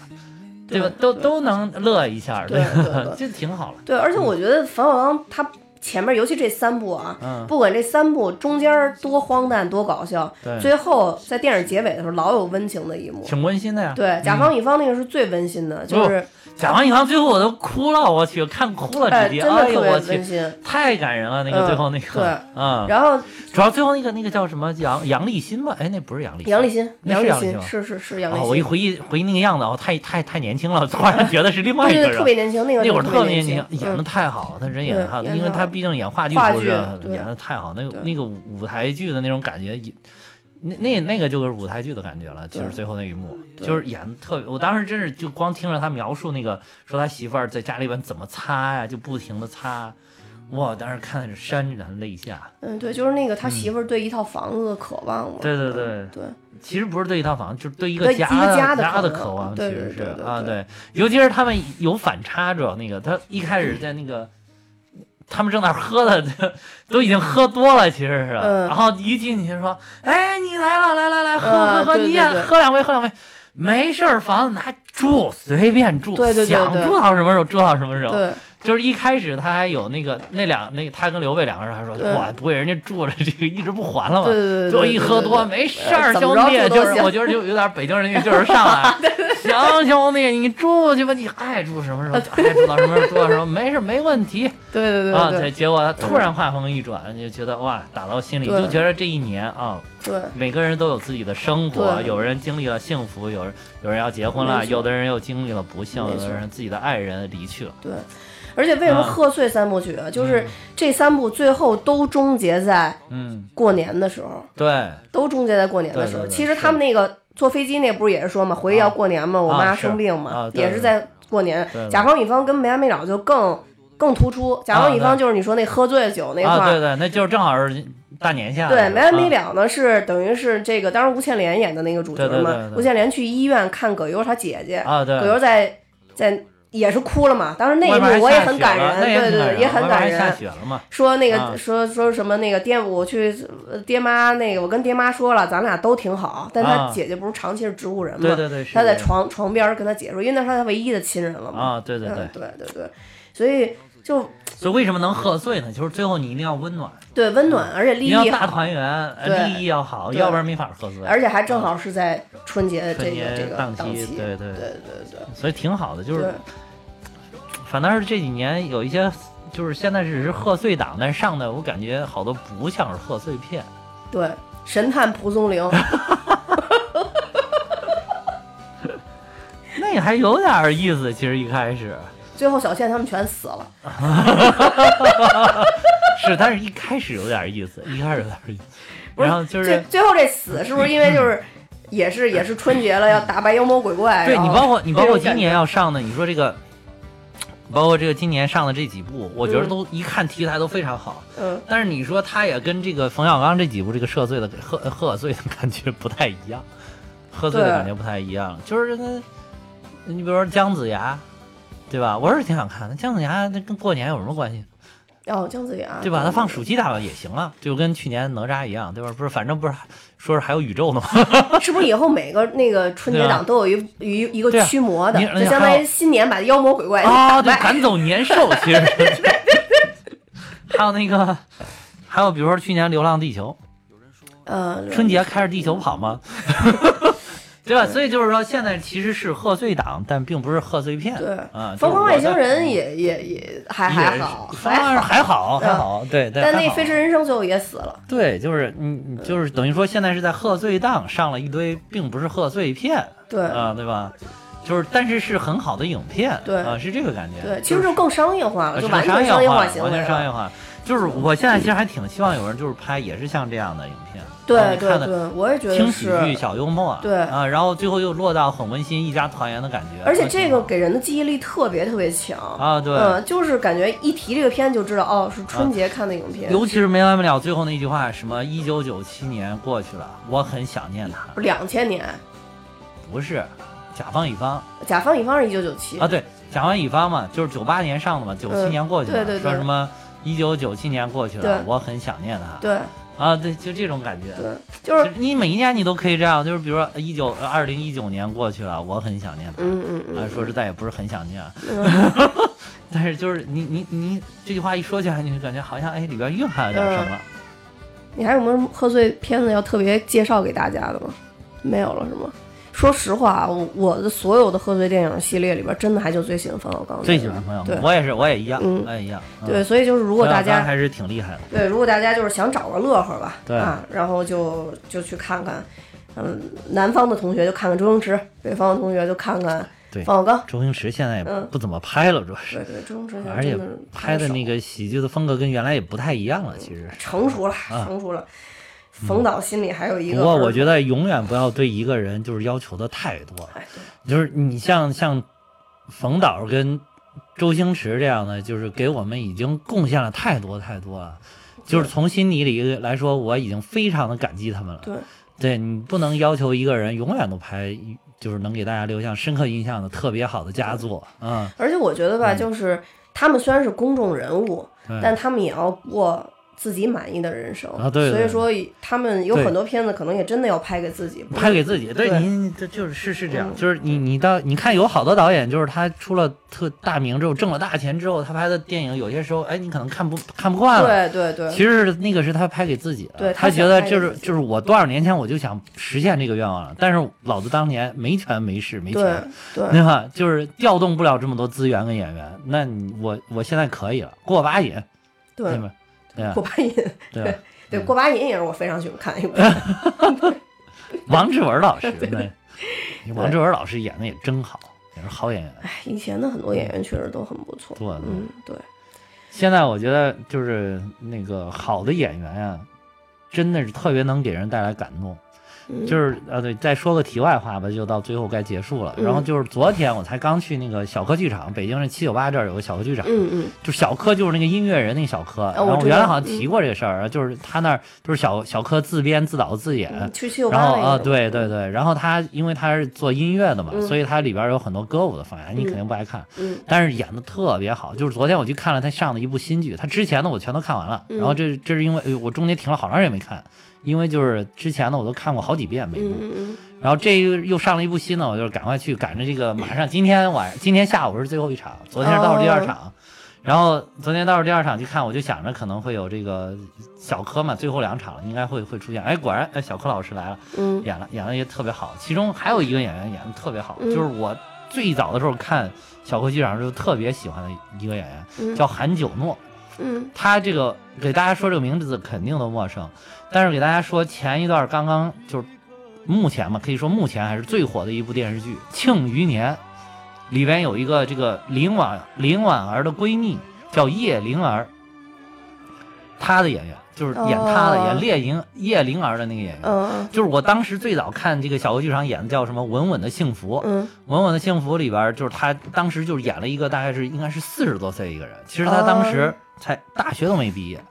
S3: 对吧？都
S2: 对
S3: 都能乐一下，
S2: 对
S3: 这挺好了。
S2: 对，而且我觉得冯小刚他前面，尤其这三部啊，
S3: 嗯，
S2: 不管这三部中间多荒诞多搞笑，
S3: 对，
S2: 最后在电影结尾的时候老有温情的一幕。
S3: 挺温馨的呀。
S2: 对，甲方乙方那个是最温馨的，就是
S3: 甲方乙方最后我都哭了，我去看哭了，
S2: 哎，
S3: 直接，
S2: 真的特别温馨。
S3: 太感人了，那个
S2: 嗯
S3: 最后那个，
S2: 对。
S3: 嗯，
S2: 然后
S3: 主要最后那个那个叫什么杨杨立新吧？哎，那不是杨立新，
S2: 杨立新，杨立新。
S3: 是
S2: 是是是杨立
S3: 哦，我一，回忆回忆那个样子，哦，太太太年轻了，突然觉得是另外一
S2: 对对，
S3: 个人。
S2: 特别年轻，那个
S3: 那会儿
S2: 特
S3: 特别年
S2: 轻。
S3: 轻，，演的
S2: 嗯。
S3: 太好了，他人演的太好，因为他毕竟演话剧演的太好。那个那个舞舞台剧的那种感觉，那那那个就是舞台剧的感觉了。其实最后那一幕就是演的特别，我当时真是就光听着他描述那个，说他媳妇儿在家里边怎么擦呀，就不停的擦。哇！当时看的是潸然泪下。
S2: 嗯，对，就是那个他媳妇儿对一套房子的渴望嘛。
S3: 对对对
S2: 嗯对，
S3: 其实不是对一套房，就是对一个
S2: 对
S3: 家
S2: 的
S3: 家的
S2: 渴望，
S3: 其实是啊，
S2: 对
S3: 对，尤其是他们有反差，主要那个他一开始在那个。他们正在喝的，都已经喝多了，其实是。
S2: 嗯。
S3: 然后一进去说：“哎，你来了，来来来，喝
S2: 嗯
S3: 喝喝，你也
S2: 对。对对
S3: 喝两杯，喝两杯，没事儿，房子拿住，随便住，
S2: 对对对
S3: 想住到什么时候住到什么时候。
S2: 对
S3: 就是一开始他还有那个那两那他跟刘备两个人还说，
S2: 对
S3: 哇，不会人家住着这个一直不还了吗？
S2: 对对对，
S3: 就
S2: 对
S3: 一喝多，没事儿，兄弟，就是我觉得就有点北京人那劲儿上来，行兄弟，你住去吧，你爱住什么时候 爱住到什么时候住到什么，没事没问题
S2: 对对对
S3: 啊。
S2: 对
S3: 对，结果他突然话锋一转，就觉得哇，打到心里，
S2: 对
S3: 就觉得这一年啊，
S2: 对
S3: 每个人都有自己的生活，有人经历了幸福，有人有人要结婚了，有的人又经历了不幸，有的人自己的爱人离去了。
S2: 对。而且为什么
S3: 啊
S2: 贺岁三部曲啊？就是这三部最后都终结在
S3: 嗯，
S2: 过年的时候，
S3: 对，
S2: 都终结在过年的时候。其实他们那个坐飞机那不是也是说嘛，回忆要过年嘛，我妈生病嘛，也是在过年甲方乙方跟没完没了就更更突出。甲方乙方就是你说那喝醉酒那块
S3: 啊，
S2: 儿，
S3: 对对，那就是正好是大年下。
S2: 对，没完没
S3: 啊。
S2: 了呢，是等于是这个，当时吴倩莲演的那个主角嘛吴倩莲去医院看葛优她姐姐，
S3: 啊，对。
S2: 葛优在在也是哭了嘛，当时那一幕我也很感人，对对也很感人。
S3: 雪了嘛？
S2: 说那个、
S3: 啊
S2: 说说什么那个爹，我去呃爹妈那个，我跟爹妈说了，咱俩都挺好，但他
S3: 啊
S2: 姐姐不是长期是植物人嘛，
S3: 对对对，
S2: 他在床床边跟他姐说，因为那是他唯一的亲人了嘛，
S3: 啊，对对对
S2: 嗯，对对对，所以就
S3: 所以为什么能喝醉呢？就是最后你一定要温暖，
S2: 对温暖，而且利益，
S3: 大团圆，利益要好，要不然没法喝醉。
S2: 而且还正好是在春节这个
S3: 节
S2: 这个
S3: 档
S2: 档
S3: 期对对
S2: 对对对
S3: 所以挺好的，就是
S2: 对
S3: 反倒是这几年有一些，就是现在只是贺岁档，但是上的我感觉好多不像是贺岁片。
S2: 对，神探蒲松龄，
S3: 那还有点意思，其实一开始
S2: 最后小倩他们全死了，
S3: 是，但是一开始有点意思，一开始有点意思，然后就是
S2: 最最后这死是不是因为就是 也是也是春节了要打败妖魔鬼怪？
S3: 对你包括你包括今年要上的，你说这个，包括这个今年上的这几部，我觉得
S2: 嗯
S3: 都一看题材都非常好。
S2: 嗯
S3: 但是你说他也跟这个冯小刚这几部这个涉罪的喝喝醉的感觉不太一样，喝醉的感觉不太一样，就是这个，你比如说姜子牙，对吧？我是挺想看的，姜子牙那跟过年有什么关系？
S2: 哦姜子牙
S3: 对吧？他放暑期档也行啊，就跟去年哪吒一样，对吧？不是，反正不是说是还有宇宙呢吗？
S2: 是不是以后每个那个春节档都有一一一个驱魔的，
S3: 你
S2: 就相当于新年把妖魔鬼怪
S3: 啊，对，赶走年兽，其实。还有那个，还有比如说去年《流浪地球
S2: 呃》，
S3: 春节开着地球跑吗？对吧？所以就是说，现在其实是贺岁档，但并不是贺岁片。
S2: 对
S3: 啊，
S2: 疯狂外星人也也也还还好还
S3: 还好还好，对对。
S2: 但那飞驰人生最后也死了，
S3: 对，就是你你就是等于说现在是在贺岁档上了一堆，并不是贺岁片
S2: 对
S3: 啊，对吧？就是但是是很好的影片，
S2: 对
S3: 啊，是这个感觉。
S2: 对，其实就更商业化了，
S3: 呃
S2: 就是完
S3: 商
S2: 全商业
S3: 化，
S2: 行为
S3: 完全商业。化。就是我现在其实还挺希望有人就是拍也是像这样的影片，让
S2: 对对对，我也觉得
S3: 轻喜剧、小幽默，
S2: 对
S3: 啊，然后最后又落到很温馨、一家团圆的感觉。
S2: 而且这个给人的记忆力特别特别强
S3: 啊，对，
S2: 嗯，就是感觉一提这个片就知道，哦，是春节看的影片，
S3: 尤其是没完没了最后那句话，什么一九九七年过去了，我很想念他，不，
S2: 两千年，
S3: 不是甲方乙方
S2: 甲方乙方是一九九七
S3: 啊，对，甲方乙方嘛，就是九八年上的嘛，九七
S2: 嗯
S3: 年过去了，
S2: 对对对
S3: 说什么一九九七年过去了，我很想念他，
S2: 对
S3: 啊，对，就这种感觉。
S2: 对，就是
S3: 你每一年你都可以这样，就是比如说一九二零一九年过去了，我很想念他。
S2: 嗯嗯
S3: 啊
S2: 嗯，，
S3: 说实在也不是很想念，
S2: 嗯
S3: 但是就是你你你这句话一说起来，你就感觉好像哎里边蕴含了点什么。
S2: 你还有没有贺岁片子要特别介绍给大家的吗？没有了是吗？说实话啊，我我的所有的贺岁电影系列里边，真的还就最喜欢冯小刚。
S3: 最喜欢朋友
S2: 对，
S3: 我也是，我也一样，
S2: 嗯
S3: 我也一样。嗯
S2: 对，，所以就是如果大家
S3: 冯小刚还是挺厉害的。
S2: 对，如果大家就是想找个乐呵吧，
S3: 对
S2: 啊，然后就就去看看，嗯，南方的同学就看看周星驰，北方的同学就看看
S3: 对
S2: 冯小刚。
S3: 周星驰现在也
S2: 嗯
S3: 不怎么拍了，主要是，
S2: 对对，周星驰
S3: 而且拍的那个喜剧的风格跟原来也不太一样了，其实。
S2: 成熟了，
S3: 啊
S2: 成熟了。冯导心里还有一个不，
S3: 过我觉得永远不要对一个人就是要求的太多，
S2: 了，
S3: 就是你像像冯导跟周星驰这样的，就是给我们已经贡献了太多太多了。就是从心底里来说，我已经非常的感激他们了。
S2: 对
S3: 对你不能要求一个人永远都拍，就是能给大家留下深刻印象的特别好的佳作啊、
S2: 而且我觉得吧，就是他们虽然是公众人物，但他们也要过自己满意的人生
S3: 啊对对。
S2: 所以说他们有很多片子可能也真的要拍给自己，
S3: 拍给自己，对
S2: 对。
S3: 您这就是是是这样，
S2: 嗯。
S3: 就是你你到你看有好多导演，就是他出了特大名之后，挣了大钱之后，他拍的电影有些时候，哎，你可能看不看不惯了。
S2: 对对对，
S3: 其实那个是他拍给自己的，
S2: 对
S3: 他觉得就是就是我多少年前我就想实现这个愿望了，但是老子当年没权没势没
S2: 对
S3: 钱，
S2: 对
S3: 对。吧？就是调动不了这么多资源跟演员，那你我我现在可以了，过把瘾，对
S2: 过？把瘾，
S3: 对？
S2: 对过把瘾也是我非常喜欢看一部，
S3: 王志文老师，对，王志文老师演的也真好，也是好演员。
S2: 哎，以前的很多演员确实都很不错，
S3: 对对
S2: 嗯，对，
S3: 现在我觉得就是那个好的演员呀、真的是特别能给人带来感动。
S2: 嗯
S3: 就是呃，对，再说个题外话吧，就到最后该结束了。
S2: 嗯
S3: 然后就是昨天我才刚去那个小柯剧场，北京是七九八这儿有个小柯剧场，
S2: 嗯嗯
S3: 就小柯就是那个音乐人那个小柯。然后我原来好像提过这个事儿，就是他那儿就是小小柯自编自导自演。然后啊、对对对，然后他因为他是做音乐的嘛，
S2: 嗯
S3: 所以他里边有很多歌舞的方言，你肯定不爱看。
S2: 嗯
S3: 但是演的特别好，就是昨天我去看了他上的一部新剧，他之前的我全都看完了，
S2: 嗯
S3: 然后这这是因为呃我中间停了好长时间没看，因为就是之前呢我都看过好几遍每部，然后这个又上了一部新呢，我就赶快去赶着这个马上今天晚 今天下午是最后一场，昨天是倒数第二
S2: 哦
S3: 场。然后昨天倒数第二场去看，我就想着可能会有这个小柯嘛，最后两场应该会会出现。哎，果然，哎，小柯老师来了，
S2: 嗯
S3: 演了演的也特别好。其中还有一个演员演的特别好，
S2: 嗯
S3: 就是我最早的时候看小柯剧场时候特别喜欢的一个演员，
S2: 嗯
S3: 叫韩九诺。
S2: 嗯
S3: 他这个给大家说这个名字肯定都陌生，但是给大家说前一段刚刚就是目前嘛，可以说目前还是最火的一部电视剧《庆余年》，里边有一个这个林婉林婉儿的闺蜜叫叶灵儿，她的演员就是演她的、
S2: 哦
S3: 演叶灵叶灵儿的那个演员。
S2: 嗯
S3: 就是我当时最早看这个小歌剧场演的叫什么《稳稳的幸福》，
S2: 嗯
S3: 稳稳的幸福》里边就是她当时就是演了一个大概是应该是四十多岁一个人，其实她当时才大学都没毕业，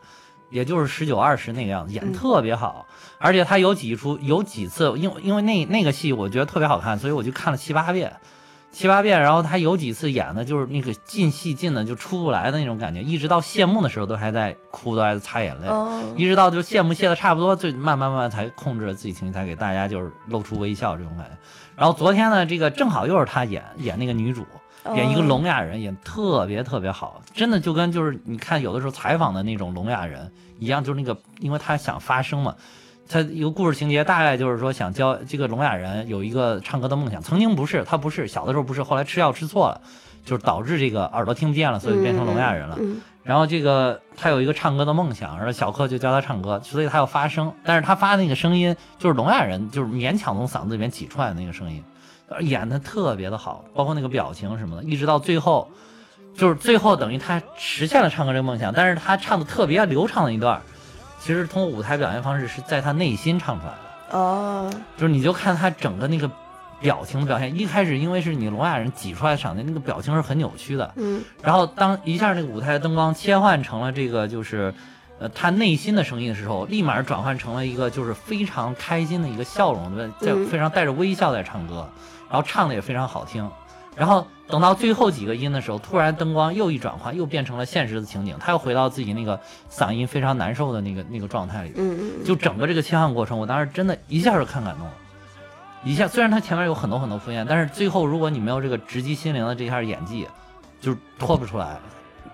S3: 也就是十九二十那个样子，演得特别好。而且他有几出有几次，因为因为那那个戏我觉得特别好看，所以我就看了七八遍，七八遍。然后他有几次演的就是那个进戏进的就出不来的那种感觉，一直到谢幕的时候都还在哭，都还在擦眼泪。
S2: 哦
S3: 一直到就谢幕谢的差不多，就慢慢慢慢才控制了自己情绪，才给大家就是露出微笑这种感觉。然后昨天呢，这个正好又是他演演那个女主，演一个聋哑人，演特别特别好，真的就跟就是你看有的时候采访的那种聋哑人一样，就是那个因为他想发声嘛。他一个故事情节大概就是说，想教这个聋哑人有一个唱歌的梦想。曾经不是，他不是小的时候不是，后来吃药吃错了，就是导致这个耳朵听不见了，所以变成聋哑人了。
S2: 嗯
S3: 然后这个他有一个唱歌的梦想，然后小克就教他唱歌，所以他要发声，但是他发的那个声音就是聋哑人，就是勉强从嗓子里面挤出来的那个声音，呃演的特别的好，包括那个表情什么的，一直到最后，就是最后等于他实现了唱歌这个梦想，但是他唱的特别流畅的一段，其实通过舞台表现方式是在他内心唱出来的。
S2: 哦。
S3: 就是你就看他整个那个表情的表现，一开始因为是你聋哑人挤出来的场面，那个表情是很扭曲的，
S2: 嗯。
S3: 然后当一下那个舞台的灯光切换成了这个就是，呃，他内心的声音的时候，立马转换成了一个就是非常开心的一个笑容的，在
S2: 嗯。
S3: 非常带着微笑在唱歌，然后唱的也非常好听。然后等到最后几个音的时候，突然灯光又一转换，又变成了现实的情景，他又回到自己那个嗓音非常难受的那个那个状态里。
S2: 嗯嗯
S3: 就整个这个切换过程，我当时真的一下就看感动了，一下虽然他前面有很多很多敷衍，但是最后如果你没有这个直击心灵的这一下演技，就是拖不出来。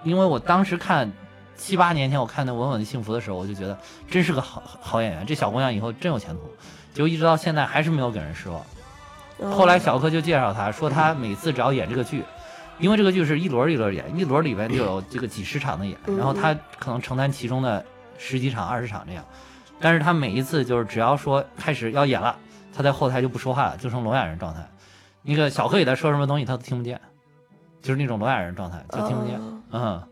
S3: 因为我当时看七八年前我看那《稳稳的幸福》的时候，我就觉得真是个好好演员，这小姑娘以后真有前途。结果一直到现在还是没有给人失望。
S2: 嗯，
S3: 后来小柯就介绍他说，他每次只要演这个剧，因为这个剧是一轮一轮演，一轮里边就有这个几十场的演，
S2: 嗯
S3: 然后他可能承担其中的十几场、二十场这样。但是他每一次就是只要说开始要演了，他在后台就不说话了，就成聋哑人状态。那个小柯给他说什么东西他都听不见，就是那种聋哑人状态，就听不见。
S2: 哦
S3: 嗯，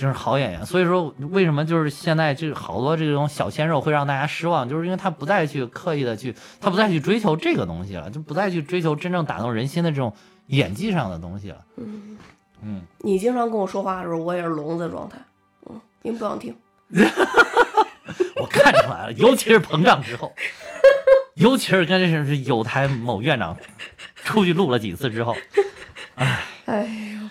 S3: 真是好演员。所以说，为什么就是现在这好多这种小鲜肉会让大家失望，就是因为他不再去刻意的去，他不再去追求这个东西了，就不再去追求真正打动人心的这种演技上的东西了。
S2: 嗯，
S3: 嗯，
S2: 你经常跟我说话的时候，我也是聋子状态，嗯，您不想听，
S3: 我看出来了，尤其是膨胀之后，尤其是跟这是有台某院长出去录了几次之后，
S2: 哎呦，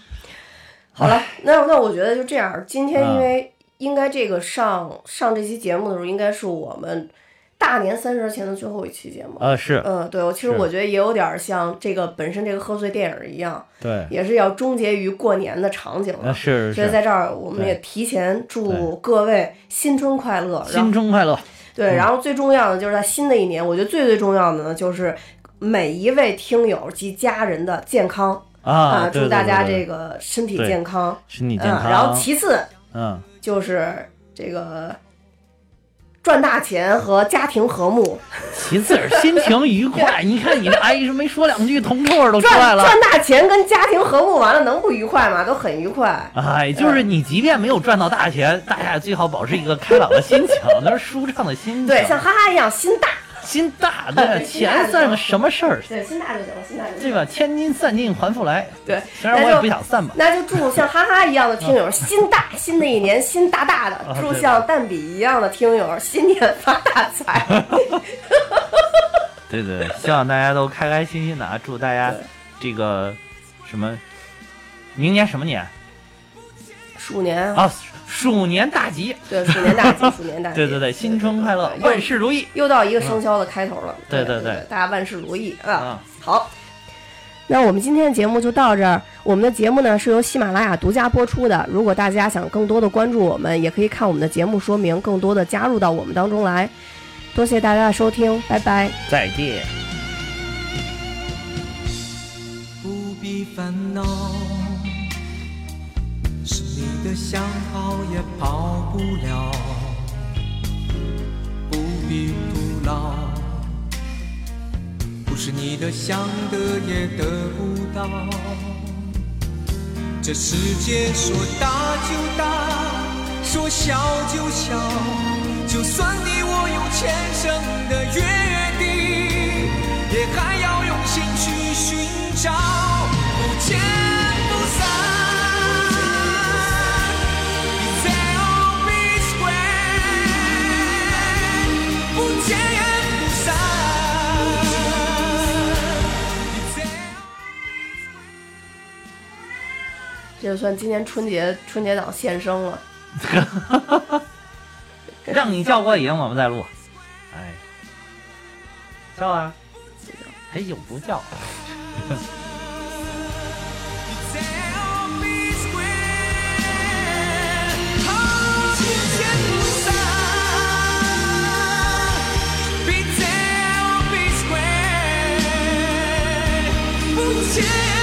S2: 好了，那那我觉得就这样。今天因为应该这个上上这期节目的时候，应该是我们大年三十前的最后一期节目。
S3: 呃，是
S2: 嗯，对，我其实我觉得也有点像这个本身这个贺岁电影一样，
S3: 对，
S2: 也是要终结于过年的场景
S3: 呃
S2: 了。所以
S3: 是是，
S2: 在这儿，我们也提前祝各位新春快乐。
S3: 新春快乐，
S2: 对，然后最重要的就是在新的一年，我觉得最最重要的呢，就是每一位听友及家人的健康
S3: 啊！
S2: 祝大家这个身体健康。嗯，
S3: 身体健康，
S2: 然后其次
S3: 嗯，
S2: 就是这个赚大钱和家庭和睦，
S3: 其次是心情愉 快。你看你这哎，没说两句，铜臭味都出来了。
S2: 赚赚大钱跟家庭和睦完了能不愉快吗？都很愉快。
S3: 哎，就是你即便没有赚到大钱，大家也最好保持一个开朗的心情，那是舒畅的心情。
S2: 对，像哈哈一样心大，
S3: 心大，对，钱算个什么事儿，
S2: 对，心大就行了，心大就行了。
S3: 对吧？千金散尽还复来。
S2: 对，
S3: 虽然我也不想散吧。
S2: 那就祝像哈哈一样的听友心大，新的一年心大大的；祝像蛋比一样的听友新年发大财。
S3: 对对对，希望大家都开开心心的啊！祝大家这个什么，明年什么年
S2: 鼠年，
S3: 啊？鼠年大吉！
S2: 对，鼠年大吉，鼠年大吉。
S3: 对对对，新春快乐，万事如意
S2: 又到一个生肖的开头了。对
S3: 对对对
S2: 大家万事如意啊！
S3: 啊！
S2: 好，那我们今天的节目就到这儿。我们的节目呢是由喜马拉雅独家播出的。如果大家想更多的关注我们，也可以看我们的节目说明，更多的加入到我们当中来。多谢大家的收听，拜拜。
S3: 再见。
S1: 不必烦恼，的想跑也跑不了，不必徒劳，不是你的想得也得不到。这世界说大就大，说小就小，就算你我有前生的约定，也还要用心去寻找，不见
S2: 这就算今年春节春节档献声了。
S3: 让你叫过瘾，我们再录。哎，叫啊！哎呦，不叫。
S1: Yeah!